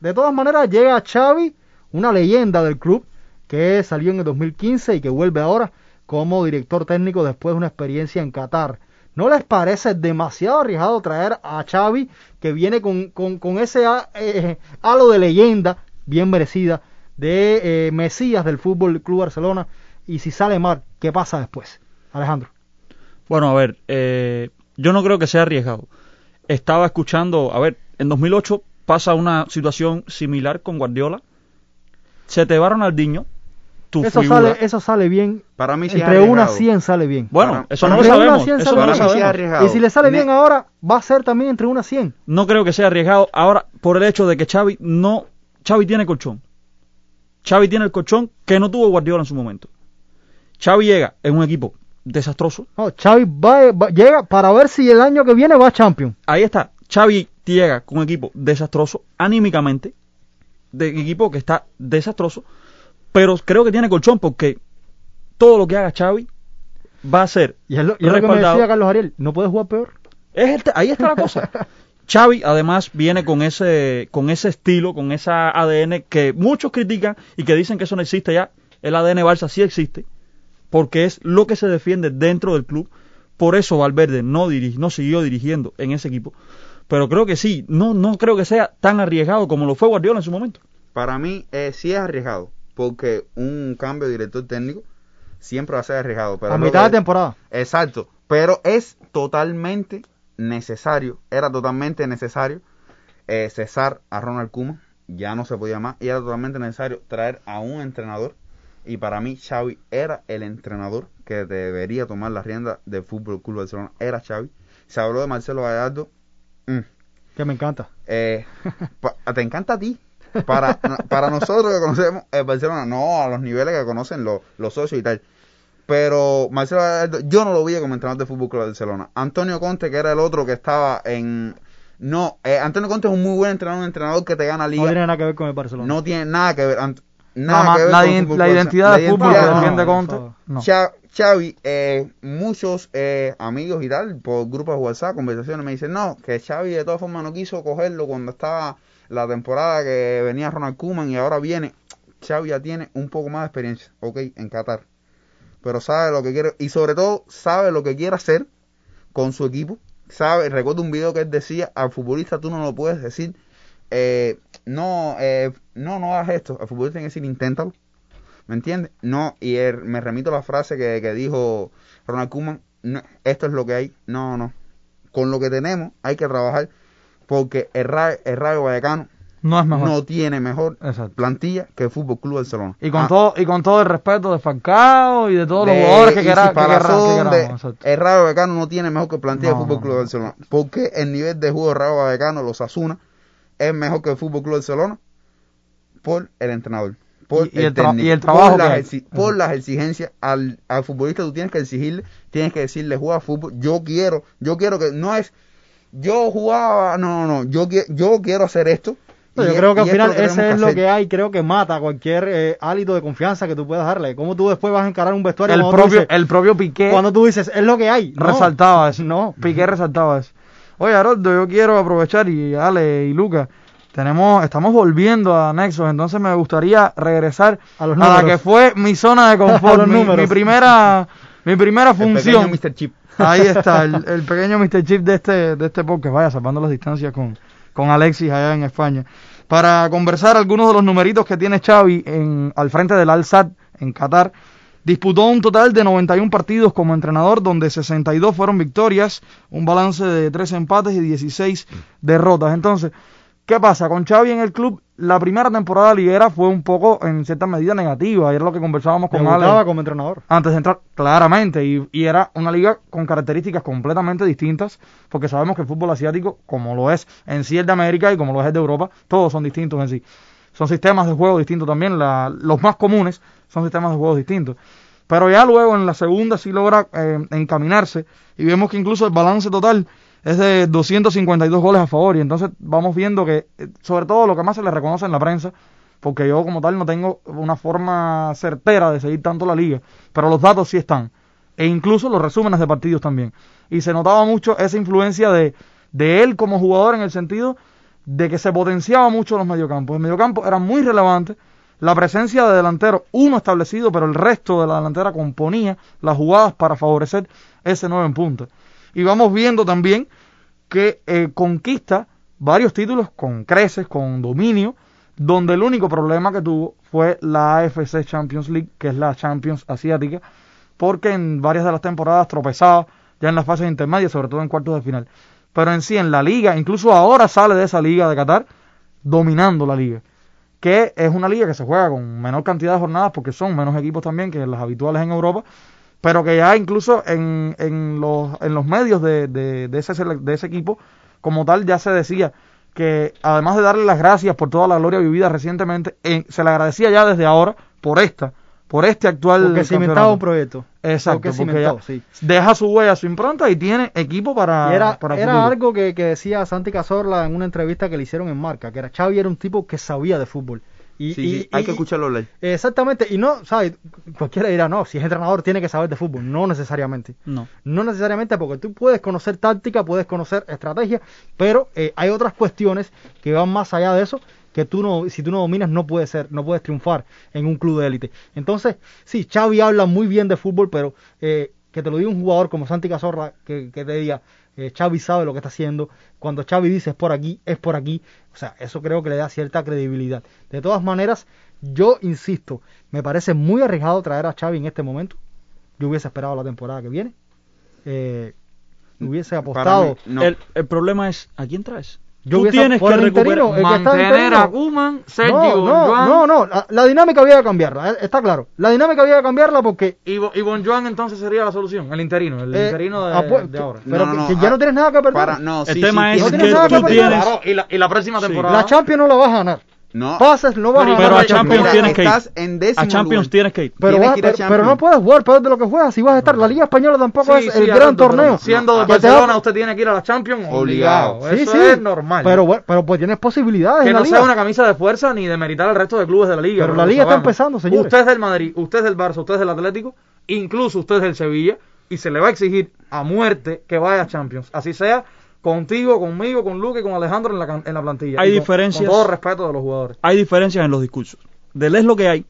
de todas maneras, llega Xavi, una leyenda del club, que salió en el 2015 y que vuelve ahora como director técnico después de una experiencia en Qatar. ¿No les parece demasiado arriesgado traer a Xavi, que viene con, con, con ese a- eh, halo de leyenda, bien merecida, de eh, Mesías del Fútbol Club Barcelona? Y si sale mal, ¿qué pasa después? Alejandro.
Bueno, a ver, eh, yo no creo que sea arriesgado. Estaba escuchando, a ver, en 2008 pasa una situación similar con Guardiola. Se te va Ronaldinho, tu
Eso
figura.
sale, eso sale bien.
Para mí sí
Entre una a
arriesgado.
100 sale bien.
Bueno,
Para-
eso no
Entre
lo sabemos.
100
Eso
sale
no lo
Para mí sí es
sabemos.
arriesgado.
Y si le sale
Ne-
bien ahora, va a ser también entre una a 100.
No creo que sea arriesgado ahora por el hecho de que Xavi no Xavi tiene colchón. Xavi tiene el colchón que no tuvo Guardiola en su momento. Xavi llega en un equipo desastroso.
No, Xavi va, va- llega para ver si el año que viene va a Champions.
Ahí está. Xavi llega con un equipo desastroso anímicamente, de equipo que está desastroso, pero creo que tiene colchón porque todo lo que haga Xavi va a ser
Y es lo, y es lo que me decía Carlos Ariel. No puede jugar peor.
Es el ahí está la cosa. Xavi además viene con ese con ese estilo, con esa ADN que muchos critican y que dicen que eso no existe ya. el ADN Barça sí existe, porque es lo que se defiende dentro del club. Por eso Valverde no, no siguió dirigiendo en ese equipo. Pero creo que sí, no, no creo que sea tan arriesgado como lo fue Guardiola en su momento.
Para mí eh, sí es arriesgado, porque un cambio de director técnico siempre va a ser arriesgado. Pero
a mitad de temporada.
Exacto, pero es totalmente necesario, era totalmente necesario eh, cesar a Ronald Koeman, ya no se podía más, y era totalmente necesario traer a un entrenador, y para mí Xavi era el entrenador que debería tomar la rienda del Fútbol Club Barcelona, era Xavi. Se habló de Marcelo Gallardo, mm,
Que me encanta.
eh, te encanta a ti. Para, para nosotros que conocemos el Barcelona, no a los niveles que conocen los, los socios y tal. Pero Marcelo Gallardo, yo no lo vi como entrenador de Fútbol Club Barcelona. Antonio Conte, que era el otro que estaba en. No, eh, Antonio Conte es un muy buen entrenador, un entrenador que te gana
No
liga.
tiene nada que ver con el Barcelona.
No tiene nada que ver. ant-
Nada
Nada
más,
que ver
la,
con
ident-
Fútbol
la
Club
identidad
Barcelona.
de fútbol que defiende Conte. No.
Xa- Xavi, eh, muchos eh, amigos y tal, por grupos de WhatsApp, conversaciones, me dicen, no, que Xavi de todas formas no quiso cogerlo cuando estaba la temporada que venía Ronald Koeman y ahora viene. Xavi ya tiene un poco más de experiencia, ok, en Qatar. Pero sabe lo que quiere, y sobre todo sabe lo que quiere hacer con su equipo. Sabe, recuerdo un video que él decía, al futbolista tú no lo puedes decir, eh, no, eh, no, no hagas esto. Al futbolista tiene que decir, inténtalo. ¿Me entiendes? No, y él- me remito a la frase que, que dijo Ronald Koeman, no, esto es lo que hay, no, no. Con lo que tenemos hay que trabajar porque el, Ra- el Rayo Vallecano
No es mejor.
no tiene mejor
Exacto.
plantilla que el Fútbol Club Barcelona.
Y con
Ah,
todo y con todo el respeto de Falcao y de todos los jugadores que, quera- que,
el Rayo Vallecano no tiene mejor que plantilla
No,
del Fútbol Club. Barcelona. porque el nivel de juego del Rayo Vallecano, los Asuna, es mejor que el Fútbol Club Barcelona? Por el entrenador. Por
Y- y el tra-
técnico,
y el trabajo
por, las,
que hay.
exi- por las exigencias al, al futbolista tú tienes que exigirle, tienes que decirle juega fútbol, yo quiero, yo quiero que no es yo jugaba, no, no, no, yo, yo quiero hacer esto.
No, yo
es-
creo que al final ese es lo
hacer.
que hay, creo que mata cualquier eh, hálito de confianza que tú puedas darle. ¿Cómo tú después vas a encarar un vestuario
el propio
dices-
el propio Piqué
cuando tú dices, es lo que hay? No.
resaltaba eso.
No.
Piqué resaltaba eso. Oye, Haroldo, yo quiero aprovechar y Ale y Lucas, tenemos, estamos volviendo a Nexos, entonces me gustaría regresar
A los
la que fue mi zona de confort, mi, primera, mi primera
El
función.
pequeño Mr. Chip.
Ahí está, el, el pequeño Mr. Chip de este, de este podcast, vaya, salvando las distancias con, con Alexis allá en España. Para conversar algunos de los numeritos que tiene Xavi en, al frente del Al-Sad en Qatar. Disputó un total de 91 partidos como entrenador, donde 62 fueron victorias, un balance de 3 empates y 16 derrotas. Entonces, ¿qué pasa? Con Xavi en el club, la primera temporada liguera fue un poco, en cierta medida, negativa, y era lo que conversábamos con Ale
como entrenador.
antes de entrar, claramente, y, y era una liga con características completamente distintas, porque sabemos que el fútbol asiático, como lo es en sí el de América y como lo es el de Europa, todos son distintos en sí. Son sistemas de juego distintos también, la- los más comunes son sistemas de juego distintos. Pero ya luego en la segunda sí logra eh, encaminarse y vemos que incluso el balance total es de 252 goles a favor y entonces vamos viendo que eh, sobre todo lo que más se le reconoce en la prensa porque yo como tal no tengo una forma certera de seguir tanto la liga, pero los datos sí están, e incluso los resúmenes de partidos también. Y se notaba mucho esa influencia de, de él como jugador en el sentido de que se potenciaba mucho los mediocampos. El mediocampo era muy relevante, la presencia de delantero, uno establecido, pero el resto de la delantera componía las jugadas para favorecer ese nuevo en punta. Y vamos viendo también que eh, conquista varios títulos con creces, con dominio, donde el único problema que tuvo fue la AFC Champions League, que es la Champions asiática, porque en varias de las temporadas tropezaba ya en las fases intermedias, sobre todo en cuartos de final. Pero en sí, en la liga, incluso ahora sale de esa liga de Qatar dominando la liga, que es una liga que se juega con menor cantidad de jornadas porque son menos equipos también que las habituales en Europa, pero que ya incluso en, en, los, en los medios de, de, de ese, de ese equipo, como tal, ya se decía que además de darle las gracias por toda la gloria vivida recientemente, en- se le agradecía ya desde ahora por esta, por este actual
Porque cimentaba un proyecto.
Exacto,
Porque cimentó, sí.
deja su huella, su impronta y tiene equipo para,
Y era,
para
era
futuro.
algo que, que decía Santi Cazorla en una entrevista que le hicieron en Marca, que era Xavi era un tipo que sabía de fútbol. Y,
Sí,
y-
sí, hay
y-
que escucharlo hablar.
Exactamente, y no, ¿sabes? Cualquiera dirá, no, si es entrenador tiene que saber de fútbol. No necesariamente.
No.
No necesariamente porque tú puedes conocer táctica, puedes conocer estrategia, pero eh, hay otras cuestiones que van más allá de eso, que tú no, si tú no dominas, no puedes ser, no puedes triunfar en un club de élite. Entonces, sí, Xavi habla muy bien de fútbol, pero eh, que te lo diga un jugador como Santi Cazorla, que, que te diga, eh, Xavi sabe lo que está haciendo, cuando Xavi dice es por aquí, es por aquí, o sea, eso creo que le da cierta credibilidad. De todas maneras, yo insisto, me parece muy arriesgado traer a Xavi en este momento. Yo hubiese esperado la temporada que viene. Eh, hubiese apostado.
mí, no.
El, el problema es, ¿a quién traes?
Yo
Tú tienes que recuperar.
que
Mantener a Kuman, Sergio
no, no,
Bonjoan,
no, no, la, la dinámica había que cambiarla, eh, está claro. La dinámica había que cambiarla porque
Y, y Bonjoan entonces sería la solución, el interino, el
eh,
interino de,
apu-
de ahora.
Pero
No, no,
que,
no,
que ya
ah,
no tienes nada que perder.
Para, no,
El
sí,
tema
sí,
es
no
sí,
tienes
que
nada que
tú
perder.
tienes...
Claro, y la, y la próxima
Sí.
temporada.
La Champions no la vas a ganar.
No.
Pases, no vas
Pero-
a
Pero a
la
Champions
Mira,
tienes que ir.
estás en décimo
A Champions
lugar.
tienes que ir.
Pero,
Tienes
vas-
que ir a
pero, pero no puedes jugar peor de lo que juegas si vas a estar. La Liga Española tampoco
Sí,
es
sí,
el gran torneo.
Siendo de Barcelona, usted tiene que ir a la Champions
Obligado.
obligado.
Sí,
Eso
sí,
es normal.
Pero, bueno, pero pues tienes posibilidades
que
en la
no
liga.
sea una camisa de fuerza ni de meritar al resto de clubes de la liga.
Pero la liga está empezando, señores.
Usted es del Madrid, usted es del Barça, usted es del Atlético, incluso usted es del Sevilla, y se le va a exigir a muerte que vaya a Champions. Así sea contigo, conmigo, con Luque y con Alejandro en la, en la plantilla.
Hay
con-
diferencias.
Con todo respeto de los jugadores.
Hay diferencias en los discursos. Del es lo que hay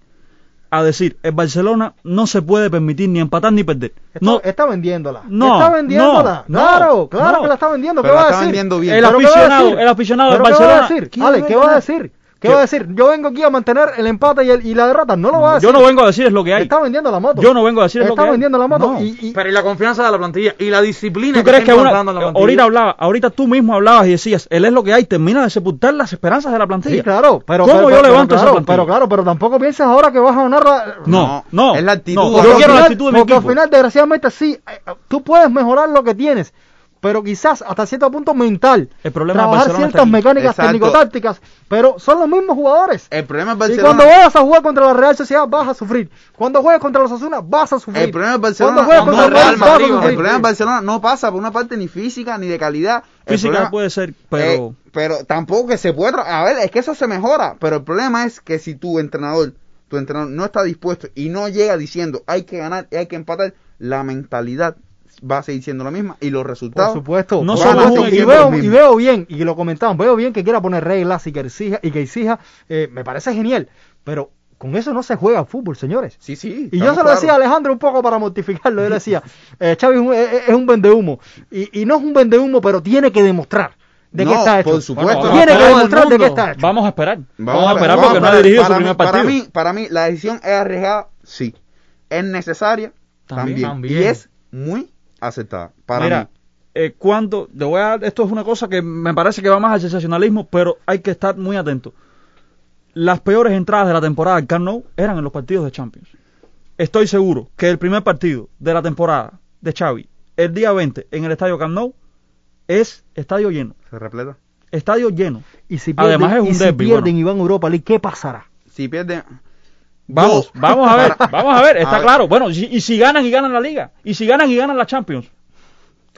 a decir, el Barcelona no se puede permitir ni empatar ni perder.
Está,
No,
está vendiéndola.
No,
está vendiéndola.
no,
claro, claro
no.
que la está vendiendo. ¿Qué va
la
a
está
decir?
vendiendo bien.
El
¿Pero qué va a
aficionado- el aficionado del
¿Pero qué va a
Barcelona
decir? Ale, ¿qué va a decir? ¿Qué va a decir? Yo vengo aquí a mantener el empate y, el- y la derrota. No lo va a decir.
yo no vengo a decir es lo que hay.
Está vendiendo la moto.
Yo no vengo a decir es lo
Está
que hay.
vendiendo la moto.
No.
Y, y-
Pero y la confianza de la plantilla y la disciplina
¿Tú
que
crees
está
que una,
la
ahorita hablaba, ahorita tú mismo hablabas y decías, él es lo que hay, termina de sepultar las esperanzas de la plantilla.
Sí, claro, pero,
¿Cómo
pero-
yo
pero-
levanto esa
claro,
plantilla?
Pero claro, pero tampoco pienses ahora que vas a ganar la...
No, no,
Es la actitud.
no, yo quiero la actitud de mi
porque
equipo.
al final, desgraciadamente, sí, eh, tú puedes mejorar lo que tienes, pero quizás hasta cierto punto mental.
El problema
trabajar ciertas mecánicas técnico-tácticas, pero son los mismos jugadores.
El problema es
Y
Barcelona.
cuando vayas a jugar contra la Real Sociedad vas a sufrir. Cuando juegues contra los Asuna vas a sufrir.
El problema es Barcelona.
Cuando juegues
no,
contra el
Real
vas a sufrir.
El problema en Barcelona no pasa por una parte ni física ni de calidad. El
Física
problema-
puede ser, pero
Eh, pero tampoco que se puede. tra- A ver, es que eso se mejora. Pero el problema es que si tu entrenador, tu entrenador no está dispuesto y no llega diciendo hay que ganar y hay que empatar, la mentalidad va a seguir siendo la misma y los
Por
resultados.
supuesto.
No
por
somos
supuesto.
un
y, veo,
los
y veo bien, y lo comentamos, veo bien que quiera poner reglas y que exija, y que exija eh, me parece genial, pero con eso no se juega fútbol, señores.
Sí, sí.
Y yo se lo decía a Alejandro un poco para mortificarlo. Yo le decía, eh, Xavi es un, un vendehumo. Y, y no es un vendehumo, pero tiene que demostrar de qué
No,
está hecho.
por supuesto.
Bueno,
tiene que demostrar de qué está hecho.
vamos a esperar. Vamos,
Vamos
a esperar
vamos
porque no ha dirigido
para
su
mí-
primer
Para
partido.
mí, para mí, la decisión es arriesgada, sí. Es necesaria,
También.
también.
También.
Y es muy aceptada. Para
Mira,
mí.
eh, cuando, te voy a, esto es una cosa que me parece que va más al sensacionalismo, pero hay que estar muy atento. Las peores entradas de la temporada del Camp Nou eran en los partidos de Champions. Estoy seguro que el primer partido de la temporada de Xavi, el día 20 en el estadio Camp Nou, es estadio lleno.
Se repleta.
Estadio lleno.
Y si pierden,
Además es un
y si pierden
bueno.
y van a Europa League, ¿qué pasará?
Si pierde.
Vamos, vamos a ver, vamos a ver, está
a ver.
claro. Bueno, y, y si ganan y ganan la liga, y si ganan y ganan la Champions,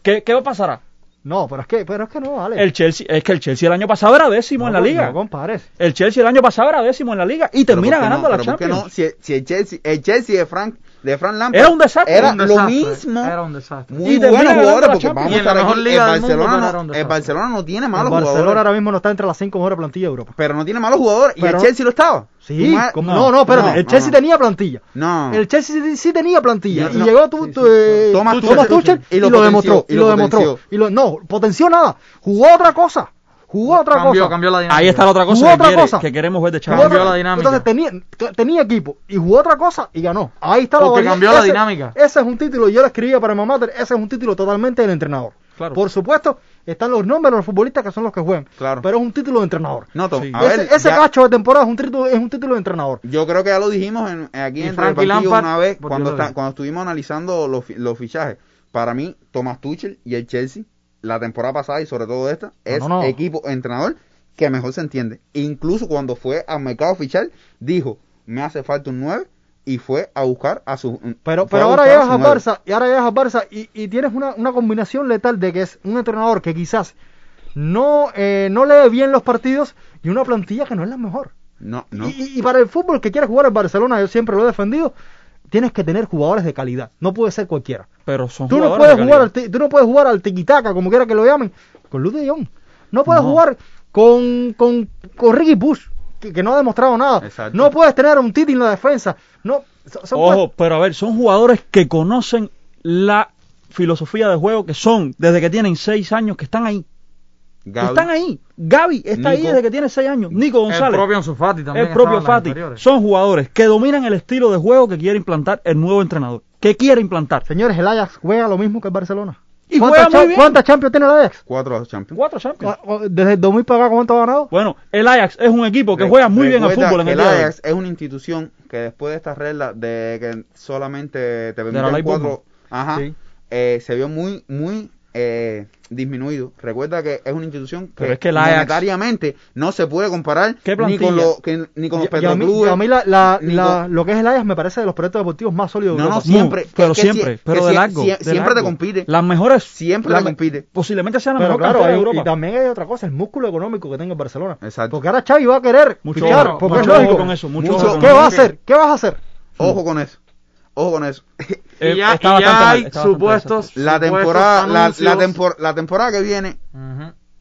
¿qué, qué pasará?
No, pero es que, pero es que no, vale.
El Chelsea, es que el Chelsea el año pasado era décimo en la liga.
No compares.
El Chelsea el año pasado era décimo en la liga y termina
¿por qué
ganando
no?
la
Pero ¿por qué
Champions.
no? Si, si el Chelsea, el Chelsea de Frank, de Frank Lampard
Era un desastre.
Era
Un
lo mismo.
Era un desastre.
Muy
Y
buenos jugadores porque vamos
Y
a estar
mejor
aquí. El
mundo,
Barcelona,
un
no, el. Barcelona no tiene
El
malos
Barcelona
jugadores.
ahora mismo no está entre las cinco mejores plantillas de Europa.
Pero no tiene malos jugadores. y el Chelsea lo estaba.
Sí,
no,
no, no, espérate,
no,
el Chelsea
no.
tenía plantilla.
No.
El Chelsea sí, sí tenía plantilla
No,
y
no.
llegó tu,
Sí, sí.
eh,
Thomas
Tuchel,
Tuchel.
Tuchel
Y
y,
lo
lo,
potenció,
demostró
y
y
lo
lo demostró y lo no potenció nada jugó otra cosa jugó otra
Cambió,
cosa
cambió la dinámica.
Ahí está la otra cosa,
Jugó
que,
otra
quiere-
cosa.
que queremos ver de Xavi.
Cambió la dinámica.
entonces tenía tenía equipo y jugó otra cosa y ganó ahí está
Porque
la
cambió la dinámica.
ese es un título yo lo escribía para Mamater ese es un título totalmente del entrenador
Claro.
por supuesto están los nombres de los futbolistas que son los que juegan
Claro.
pero es un título de entrenador
No, Tom,
Sí.
a ver,
ese, ese
ya-
cacho de temporada es un título es un título de entrenador
Yo creo que ya lo dijimos en, aquí
Y
en
Frankie
el partido
Lampard,
una vez cuando, está- cuando estuvimos analizando los, los fichajes. Para mí, Thomas Tuchel y el Chelsea, la temporada pasada y sobre todo esta, es
no, no.
equipo entrenador que mejor se entiende. Incluso cuando fue al mercado fichar, dijo, me hace falta un 9 y fue a buscar a su...
Pero,
fue
pero
a
ahora
a
llegas
nueve.
Barça y ahora llegas al Barça y, y tienes una, una combinación letal de que es un entrenador que quizás no, eh, no lee bien los partidos y una plantilla que no es la mejor.
No, no.
Y, y- para el fútbol que quiere jugar en Barcelona, yo siempre lo he defendido, tienes que tener jugadores de calidad. No puede ser cualquiera.
Pero son
Tú no,
jugadores
puedes
de
jugar al tú no puedes jugar al tiquitaca, como quiera que lo llamen, con Luz de Jong. No puedes
No.
jugar con, con, con Ricky Push. que, que no ha demostrado nada.
Exacto.
No puedes tener a un Titi en la defensa. No, son-
Ojo, pero a ver, son jugadores que conocen la filosofía de juego, que son desde que tienen seis años, que están ahí.
Gaby,
Están ahí. Gaby está ahí desde que tiene seis años. Nico
El
González.
propio Ansu Fati también.
el propio Fati. Son jugadores que dominan el estilo de juego que quiere implantar el nuevo entrenador. Que quiere implantar.
Señores, el Ajax juega lo mismo que el Barcelona.
Y
¿Cuántas
juega muy
cha-
bien.
¿Cuántas Champions tiene el Ajax?
Cuatro Champions.
Cuatro Champions.
Desde el 2000 para acá, ¿cuánto ha ganado?
Bueno, el Ajax es un equipo que
Re-
juega muy bien al fútbol en
que
el
el. Ajax es una institución que después de estas reglas de que solamente te permiten cuatro, ajá,
Sí.
eh, se vio muy, muy eh, disminuido. Recuerda que es una institución que,
Pero es que el Ajax-
monetariamente no se puede comparar
¿Qué
ni con, lo, que- ni con los
a
petroclubes.
y a mí la, la-
ni
la-
con-
lo que es el Ajax me parece de los proyectos deportivos más sólidos de
No,
Europa.
siempre.
Muy, pero siempre,
sie-
pero de largo. de
siempre te compite.
Las mejores.
Siempre
la
te compite.
Posiblemente sean las
Pero
mejores
claro,
de
hay- y
Europa.
también hay otra cosa, el músculo económico que tenga el Barcelona.
Exacto.
Porque ahora Xavi va a querer
Mucho
fichar,
ojo,
porque
mucho
es lógico.
con eso, mucho,
Mucho-
ojo con
¿Qué vas a hacer? ¿Qué vas a hacer?
Ojo con eso. Ojo con eso.
Eh,
y ya,
está
y ya hay supuestos.
La
supuestos
temporada, la, la, tempor- la temporada que viene,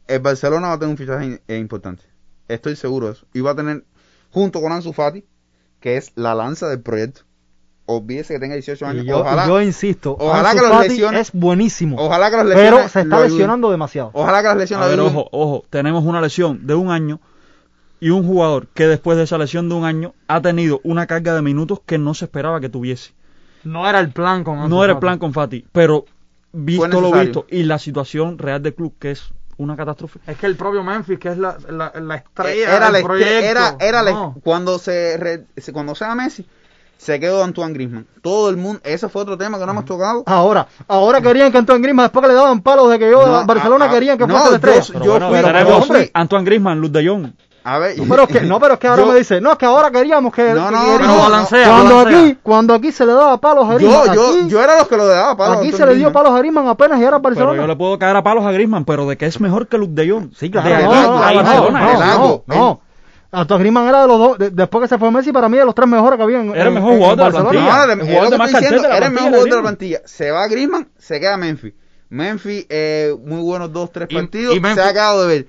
el Barcelona va a tener un fichaje in- eh, importante. Estoy seguro de eso. Y va a tener, junto con Ansu Fati, que es la lanza del proyecto. Olvídese que tenga 18 años.
Yo,
ojalá,
yo insisto,
ojalá
Ansu
que los
Fati
lesiones-
es buenísimo,
ojalá que las lesiones
pero se está lesionando demasiado.
Ojalá que las lesiones
A ver, ojo, ojo, tenemos una lesión de un año y un jugador que después de esa lesión de un año ha tenido una carga de minutos que no se esperaba que tuviese.
No era el plan con Ansu
No era el
Fati.
plan con Fati, pero visto lo visto y la situación real del club que es una catástrofe.
Es que el propio Memphis, que es la, la, la estrella
era
del
la,
proyecto.
era, era la-
no.
cuando se, re- se- cuando sea Messi, se quedó Antoine Griezmann. Todo el mundo, ese fue otro tema que no hemos tocado.
Ahora, ahora querían que Antoine Griezmann, después que le daban palos de que yo
No,
Barcelona
a- a-
querían que
no,
fuese la estrella.
yo-
Pero
yo
bueno,
fui-
tenemos
yo fui-
Antoine Griezmann, Luz de Jong.
A ver,
No, pero es que, no, pero es que ahora
Yo-
me dice, no, es que ahora queríamos que,
No,
que
no,
queríamos-
pero balancea,
cuando
balancea.
aquí, cuando aquí se le daba palos a
yo,
Griezmann,
yo,
aquí,
yo era los que lo daba palo a
aquí se le dio palos a Griezmann apenas y era
Pero
Barcelona.
yo le puedo caer a palos a Griezmann, pero de que es mejor que Luke de Jong.
Sí, claro,
De
no, no,
a
no, no, no, no. Antoine Griezmann era de los dos, de- después que se fue Messi, para mí de los tres mejores que había en
Era el mejor jugador de la
Barcelona.
plantilla.
No,
El jugador de
que
más
diciendo, era el mejor jugador de la plantilla. Se va Griezmann, se queda Memphis. Memphis, eh, muy buenos dos, tres partidos,
y Memphis-
se ha quedado de ver.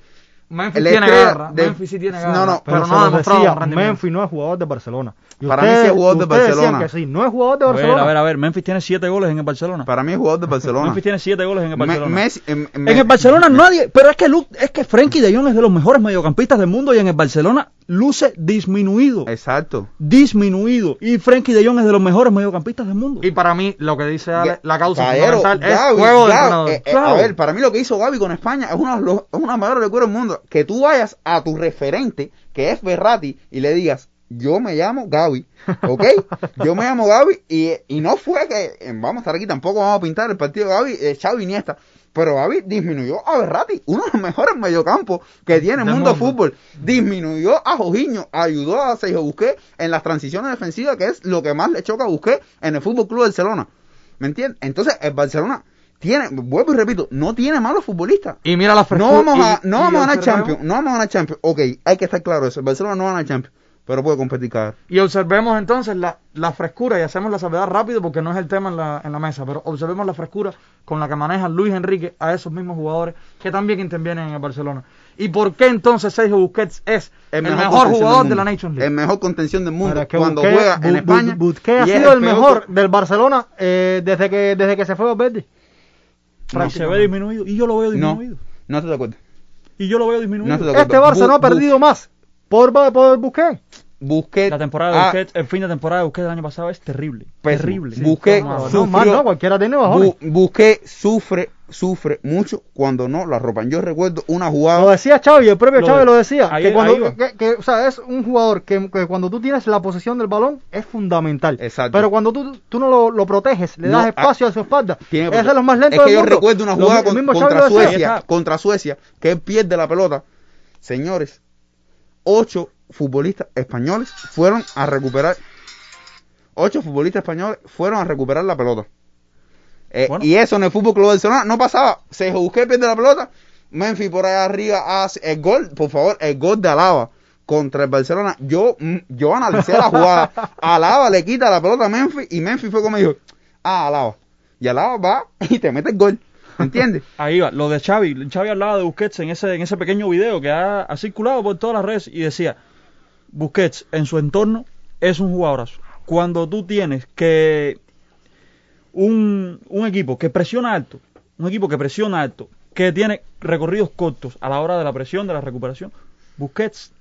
Memphis tiene garra.
de-
Memphis sí tiene
No,
garra.
no,
pero,
Pero,
no ha demostrado.
Memphis no es jugador de Barcelona. Y
Para mí sí es jugador de Barcelona.
que sí, no es jugador de
A ver,
Barcelona.
a ver, a ver, Memphis tiene siete goles en el Barcelona.
Para mí es jugador de Barcelona.
Memphis tiene siete goles en el
Me-
Barcelona.
Messi- em-
En el Barcelona nadie, pero es que Lu- es que Frenkie de Jong es de los mejores mediocampistas del mundo y en el Barcelona luce disminuido,
Exacto.
disminuido y Frenkie de Jong es de los mejores mediocampistas del mundo.
Y para mí, lo que dice Ale, la causa fundamental es juego de
eh, eh,
Claro.
A ver, para mí lo que hizo Gaby con España es una, de los- una mayor locura del mundo. Que tú vayas a tu referente, que es Berrati, y le digas, yo me llamo Gaby, ¿ok? yo me llamo Gaby, y, y no fue que, eh, vamos a estar aquí, tampoco vamos a pintar el partido de Gaby, eh, Xavi Iniesta, pero Gaby disminuyó a Berrati, uno de los mejores mediocampos que tiene el mundo
mundo.
fútbol. Disminuyó a Jorginho, ayudó a Sergio Busquets en las transiciones defensivas, que es lo que más le choca a Busquets en el Fútbol Club Barcelona. ¿Me entiendes? Entonces, el Barcelona tiene, vuelvo y repito, no tiene malos futbolistas.
Y mira la frescura.
No vamos a, no
y
vamos a ganar Champions, no vamos a ganar Champions. Ok, hay que estar claro eso. El Barcelona no va a ganar Champions, pero puede competir cada vez.
Y observemos entonces la, la frescura, y hacemos la salvedad rápido porque no es el tema en la, en la mesa, pero observemos la frescura con la que maneja Luis Enrique a esos mismos jugadores que también intervienen en el Barcelona. ¿Y por qué entonces Sergio Busquets es el, mejor, jugador de la. Nations League?
El mejor contención del mundo
es que
cuando
Busquets-
juega en España.
Busquets ha sido el mejor del Barcelona eh, desde que desde que se fue Valverde.
Y se ve disminuido y yo lo veo
No,
disminuido.
no estoy de acuerdo.
Y yo lo veo disminuido.
No.
Este Barça no ha
Bu-
perdido más por, por Busquets.
Busquets.
La temporada de
ah,
Busquets, el fin de temporada de Busquets del año pasado es terrible.
pésimo.
Terrible.
Busquets
no, no,
No,
sufrió-
no, cualquiera tiene bajones.
Bu- Busquets sufre, sufre mucho cuando no la ropan. Yo recuerdo una
Lo
jugada.
decía Xavi, el propio
Lo
Xavi
de-
lo decía,
ahí-
que cuando que, que, o sea, es un jugador que, que cuando tú tienes la posesión del balón es fundamental.
Exacto.
Pero cuando tú, tú no lo, lo proteges, le das
ah,
espacio a su espalda,
Tiene
es de los más lentos
Es que
del
yo
mundo.
recuerdo una
Lo
jugada con- contra
lo.
Suecia, contra Suecia, que él pierde la pelota. Señores, ocho futbolistas españoles fueron a recuperar. Ocho futbolistas españoles fueron a recuperar la pelota. Eh,
Bueno.
Y eso en el Fútbol Club Barcelona no pasaba. Se busqué pierde la pelota. Memphis por allá arriba hace el gol, por favor, el gol de Alaba contra el Barcelona. Yo, mm, yo analicé la jugada. Alaba le quita la pelota a Memphis y Memphis fue como dijo, ah, Alaba. Y Alaba va y te mete el gol. ¿Entiendes?
Ahí va, lo de Xavi. Xavi hablaba de Busquets en ese, en ese pequeño video que ha, ha circulado por todas las redes y decía, Busquets en su entorno es un jugadorazo. Cuando tú tienes que un, un equipo que presiona alto, un equipo que presiona alto, que tiene recorridos cortos a la hora de la presión, de la recuperación, Busquets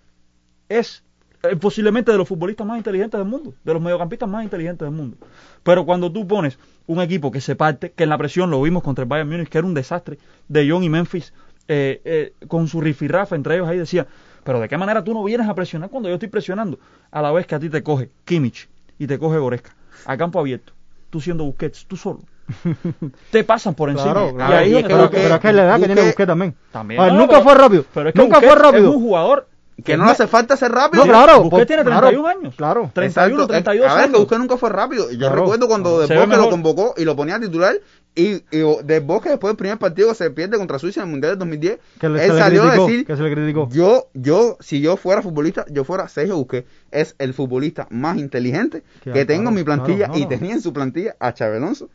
es eh, posiblemente de los futbolistas más inteligentes del mundo, de los mediocampistas más inteligentes del mundo. Pero cuando tú pones un equipo que se parte, que en la presión lo vimos contra el Bayern Múnich, que era un desastre, de John y Memphis, eh, eh, con su rifirrafa entre ellos ahí decía, pero de qué manera tú no vienes a presionar cuando yo estoy presionando, a la vez que a ti te coge Kimmich y te coge Goretzka, a campo abierto, tú siendo Busquets, tú solo. te pasan por encima.
Claro,
Y
claro.
ahí
Y
es
que
pero,
Busquets-
pero es que es la edad que tiene
Busquets-
Busquets también.
También.
A ver,
No,
nunca
pero-
fue rápido.
Pero es que
nunca
Busquets
fue rápido.
Es un jugador
Que no le hace falta ser rápido.
No, claro.
Busquets
por-
tiene
claro,
31 años.
Claro.
31,
Exacto.
32
A ver, que
años.
Busquets nunca fue rápido. Yo
Claro.
recuerdo cuando
Se
De
ve
Bosque lo convocó y lo ponía a titular. Y, y De Bosque después del primer partido que se pierde contra Suiza en el Mundial del 2010.
Que le-
él salió
criticó,
a decir,
que se le criticó.
yo, yo, si yo fuera futbolista, yo fuera Sergio Busquets. Es el futbolista más inteligente
Claro,
que tengo en mi
claro,
plantilla.
claro,
y tenía en su plantilla a Xabi Alonso.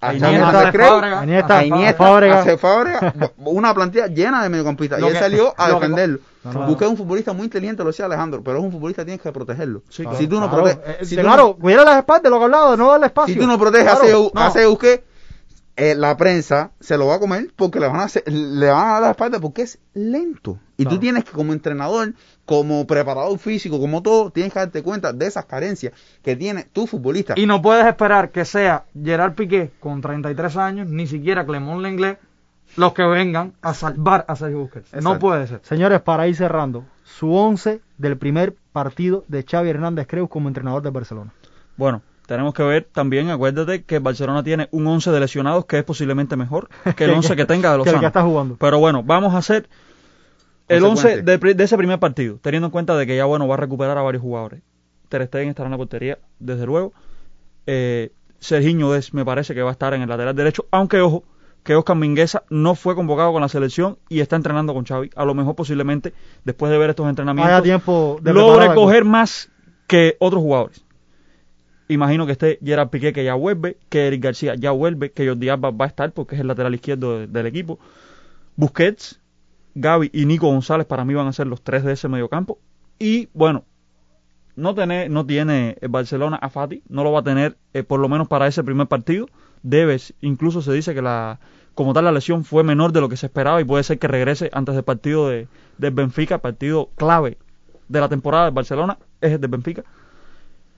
A
Iniesta,
a Iniesta, una plantilla llena de mediocampistas. Y él
que-
salió a defenderlo.
No, no.
Busquets es un futbolista muy inteligente, lo decía Alejandro, pero es un futbolista que tienes que protegerlo.
Sí,
Claro,
si tú no
claro.
proteges,
Eh,
si
claro,
no-
cuidar las espaldas, lo que hablaba, de no darle espacio.
si tú no proteges
Claro,
a Sergio Busquets, eh, la prensa se lo va a comer porque le van a, hacer- le van a dar la espalda porque es lento. Y
Claro.
tú tienes que, como entrenador, como preparador físico, como todo, tienes que darte cuenta de esas carencias que tiene tu futbolista.
Y no puedes esperar que sea Gerard Piqué con 33 años, ni siquiera Clemón Lenglet, los que vengan a salvar a Sergio Busquets. No puede ser.
Señores, para ir cerrando, su once del primer partido de Xavi Hernández Creus como entrenador de Barcelona.
Bueno, tenemos que ver también, acuérdate que Barcelona tiene un 11 de lesionados que es posiblemente mejor que el 11 que tenga de
Que el
Lozano.
que está jugando.
Pero bueno, vamos a hacer el
Consecuente.
11 de, ese primer partido, teniendo en cuenta de que ya bueno va a recuperar a varios jugadores. Ter Stegen estará en la portería, desde luego. Eh, Serginho Des me parece que va a estar en el lateral derecho, aunque ojo, que Oscar Mingueza no fue convocado con la selección y está entrenando con Xavi. A lo mejor posiblemente, después de ver estos entrenamientos,
Haya tiempo de
logre
preparar la
coger más que otros jugadores. Imagino que esté Gerard Piqué que ya vuelve, que Eric García ya vuelve, que Jordi Alba va a estar porque es el lateral izquierdo de- del equipo. Busquets, Gaby y Nico González para mí van a ser los tres de ese mediocampo. Y bueno, no tiene, no tiene el Barcelona a Fati, no lo va a tener eh, por lo menos para ese primer partido. Debes, incluso se dice que la como tal la lesión fue menor de lo que se esperaba y puede ser que regrese antes del partido de, del Benfica, partido clave de la temporada del Barcelona, es el del Benfica.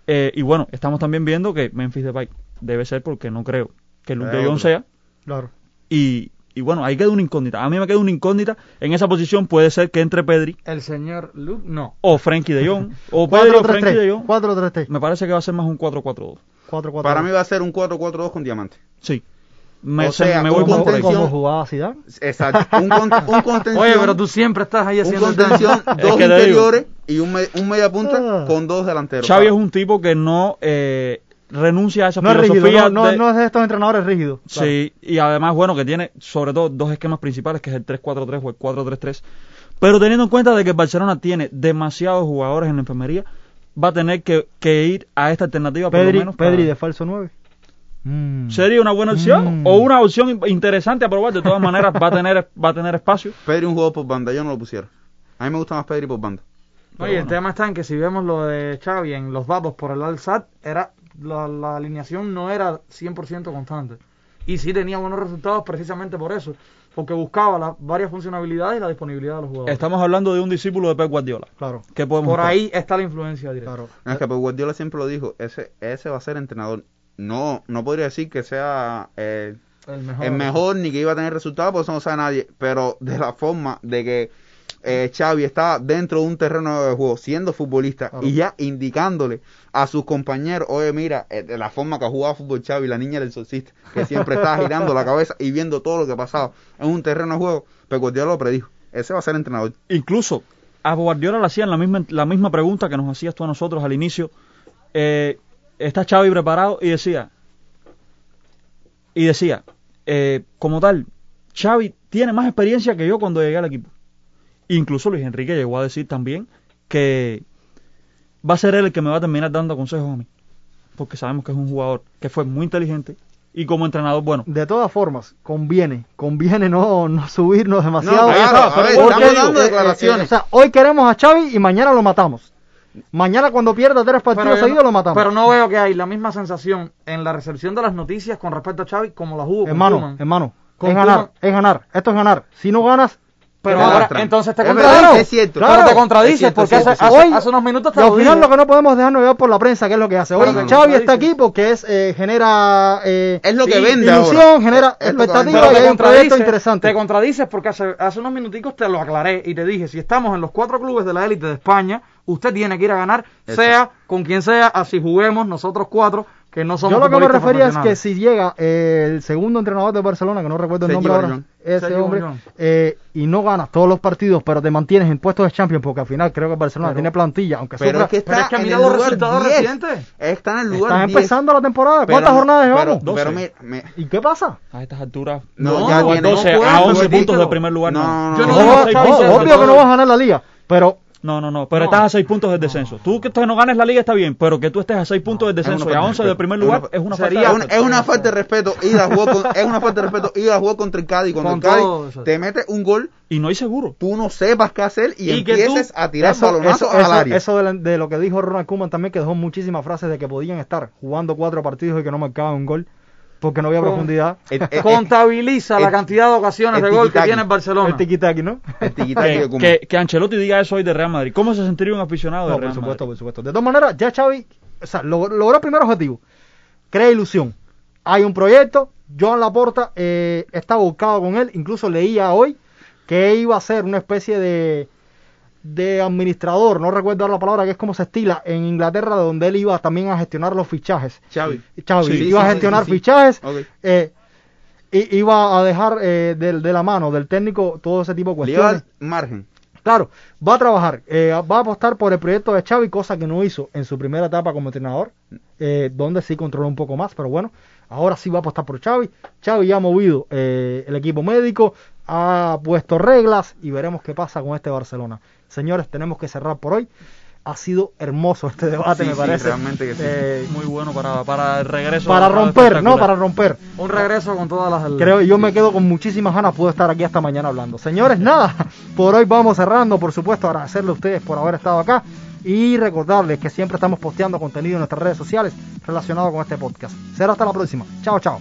Eh, y bueno, estamos también viendo que Memphis Depay debe ser porque no creo que Luke
Es
de Jong
otro.
sea.
Claro.
Y, y bueno, ahí queda una incógnita. A mí me queda una incógnita. En esa posición puede ser que entre Pedri
El señor Luke, no.
o Frankie de Jong. o Pedri o Frankie de
4-3-3.
Jong.
4-3-3.
Me parece que va a ser más un 4-4-2.
4-4.
Para mí va a ser un 4-4-2 con diamante.
Sí. Me,
O
se-
sea,
me voy
un
por ahí.
contención-
como jugaba Zidane.
Exacto. Un, con- un contención.
Oye, pero tú siempre estás ahí
un
haciendo...
contención,
Es
dos
que te digo.
interiores y un, me- un media punta
Ah.
con dos delanteros.
Xavi es
Para-
un tipo que no eh, renuncia a esa
No es rígido,
filosofía
no, no,
de-
no es de estos entrenadores rígidos. Claro.
Sí, y además, bueno, que tiene sobre todo dos esquemas principales, que es el 3-4-3 o el 4-3-3. Pero teniendo en cuenta de que Barcelona tiene demasiados jugadores en la enfermería, va a tener que, que ir a esta alternativa por lo
Pedri,
menos para-
Pedri de falso 9. Mm.
Sería una buena opción
Mm.
o una opción in- interesante a probar. De todas maneras, va a tener va a tener espacio.
Pedri un jugador por banda, yo no lo pusiera. A mí me gusta más Pedri por banda.
Oye, el tema está en que si vemos lo de Xavi en los datos por el Al-Sad, era, la, la alineación no era 100% constante. Y sí tenía buenos resultados precisamente por eso, porque buscaba las varias funcionalidades y la disponibilidad de los jugadores.
Estamos hablando de un discípulo de Pep Guardiola.
Claro,
¿Qué podemos
Por ahí está la influencia directa.
claro.
Es que Pep Guardiola siempre lo dijo, ese, ese va a ser entrenador. No, no podría decir que sea eh,
El mejor.
el mejor ni que iba a tener resultados, porque eso no sabe nadie. Pero de la forma de que eh, Xavi está dentro de un terreno de juego, siendo futbolista
Claro.
y ya indicándole a sus compañeros, oye, mira, eh, de la forma que ha jugado fútbol Xavi, la niña del solcista, que siempre estaba girando la cabeza y viendo todo lo que pasaba en un terreno de juego, Pep Guardiola lo predijo. Ese va a ser entrenador.
Incluso a Guardiola le hacían la misma, la misma pregunta que nos hacías tú a nosotros al inicio. Eh, ¿Está Xavi preparado? Y decía, y decía, eh, como tal, Xavi tiene más experiencia que yo cuando llegué al equipo. Incluso Luis Enrique llegó a decir también que va a ser él el que me va a terminar dando consejos a mí. Porque sabemos que es un jugador que fue muy inteligente y como entrenador, bueno,
De todas formas, conviene, conviene no, no subirnos demasiado.
No, claro,
está,
a
pero
ver,
¿por
estamos
qué?
dando
Eh, eh,
declaraciones.
o sea, hoy queremos a Xavi y mañana lo matamos. Mañana cuando pierda tres partidos seguidos
no-
lo matamos.
Pero no veo que hay la misma sensación en la recepción de las noticias con respecto a Xavi como la hubo con
hermano,
Koeman.
hermano,
Con
es ganar, es ganar. Esto es ganar. Si no ganas,
Pero ahora, entonces te
Es
contradices.
verdad, es cierto.
Pero
Claro.
te contradices
cierto,
porque hace,
cierto,
hace-
Hoy-
hace unos minutos te
y
lo
al final
dije.
lo que no podemos dejarnos llevar por la prensa, que es lo que hace. Hoy Xavi está aquí porque es, eh, genera eh,
Es lo que vende
ilusión,
ahora.
genera
Es
expectativa y hay un proyecto interesante.
te contradices porque hace, hace unos minuticos te lo aclaré y te dije, si estamos en los cuatro clubes de la élite de España, usted tiene que ir a ganar, sea con quien sea, así juguemos nosotros cuatro, que no somos
Yo lo que me refería es que si llega eh, el segundo entrenador de Barcelona, que no recuerdo el
Sergio
nombre ahora, ese
Sergio
hombre, eh, y no ganas todos los partidos, pero te mantienes en puestos de Champions, porque al final creo que Barcelona
Pero-
tiene plantilla, aunque
Pero
sufra,
es que
Pero
está
es que
en
mira
el
los
lugar
resultados
10.
recientes.
Está en el lugar
estás
10.
empezando la temporada.
Pero
¿Cuántas jornadas
pero-
llevamos?
Pero
12.
me, me-
¿Y qué pasa?
A estas alturas.
No,
No,
ya
no,
tiene-
12
no
a
puedes,
11
dígalo.
puntos del primer lugar.
No,
No,
no,
Yo
no.
obvio que no vas a ganar la liga, pero
No, no, no, pero
No.
estás a 6 puntos del descenso. Tú que no ganes la liga está bien, pero que tú estés a 6 puntos del descenso y a
de
11 del
respeto.
primer
Es
lugar
una-
es una falta
Es
de
es una falta de respeto ir a jugar con, es una falta de respeto ir a jugar contra el Cádiz cuando el Cádiz te mete un gol
Y no hay seguro.
tú no sepas qué hacer y,
Y tú-
empieces a tirar
eso,
balonazos
eso,
al área.
eso de, la- de lo que dijo Ronald Koeman también, que dejó muchísimas frases de que podían estar jugando cuatro partidos y que no marcaban un gol, porque no había
Con-
profundidad.
Eh, eh,
Contabiliza la cantidad de ocasiones de gol que tiene el Barcelona.
El tiquitaqui, ¿no?
el tiquitaqui de
Que, que, que Ancelotti diga eso hoy de Real Madrid. ¿Cómo se sentiría un aficionado de
No,
Real
por supuesto,
Madrid?
por supuesto. De todas maneras, ya Xavi o sea, log- logró el primer objetivo. Crea ilusión. Hay un proyecto. Joan Laporta eh, está buscado con él. Incluso leía hoy que iba a ser una especie de, de administrador. No recuerdo la palabra, que es como se estila en Inglaterra, donde él iba también a gestionar los fichajes.
Xavi.
Xavi
Sí,
iba
sí,
a gestionar
sí,
fichajes.
Ok.
eh, y iba a dejar eh, de, de la mano del técnico todo ese tipo de
Le
cuestiones.
dar margen.
Claro, va a trabajar, eh, va a apostar por el proyecto de Xavi, cosa que no hizo en su primera etapa como entrenador, eh, donde sí controló un poco más, pero bueno, ahora sí va a apostar por Xavi. Xavi ya ha movido eh, el equipo médico, ha puesto reglas y veremos qué pasa con este Barcelona. Señores, tenemos que cerrar por hoy. Ha sido hermoso este debate, me
sí,
parece.
Realmente que sí.
Eh,
Muy bueno para, para el regreso.
Para romper, ¿no? Para romper.
Un regreso con todas las.
Creo, yo me quedo con muchísimas ganas. Puedo estar aquí hasta mañana hablando. Señores, nada. Por hoy vamos cerrando. Por supuesto, agradecerle a ustedes por haber estado acá. Y recordarles que siempre estamos posteando contenido en nuestras redes sociales relacionado con este podcast. Será hasta la próxima. Chao, chao.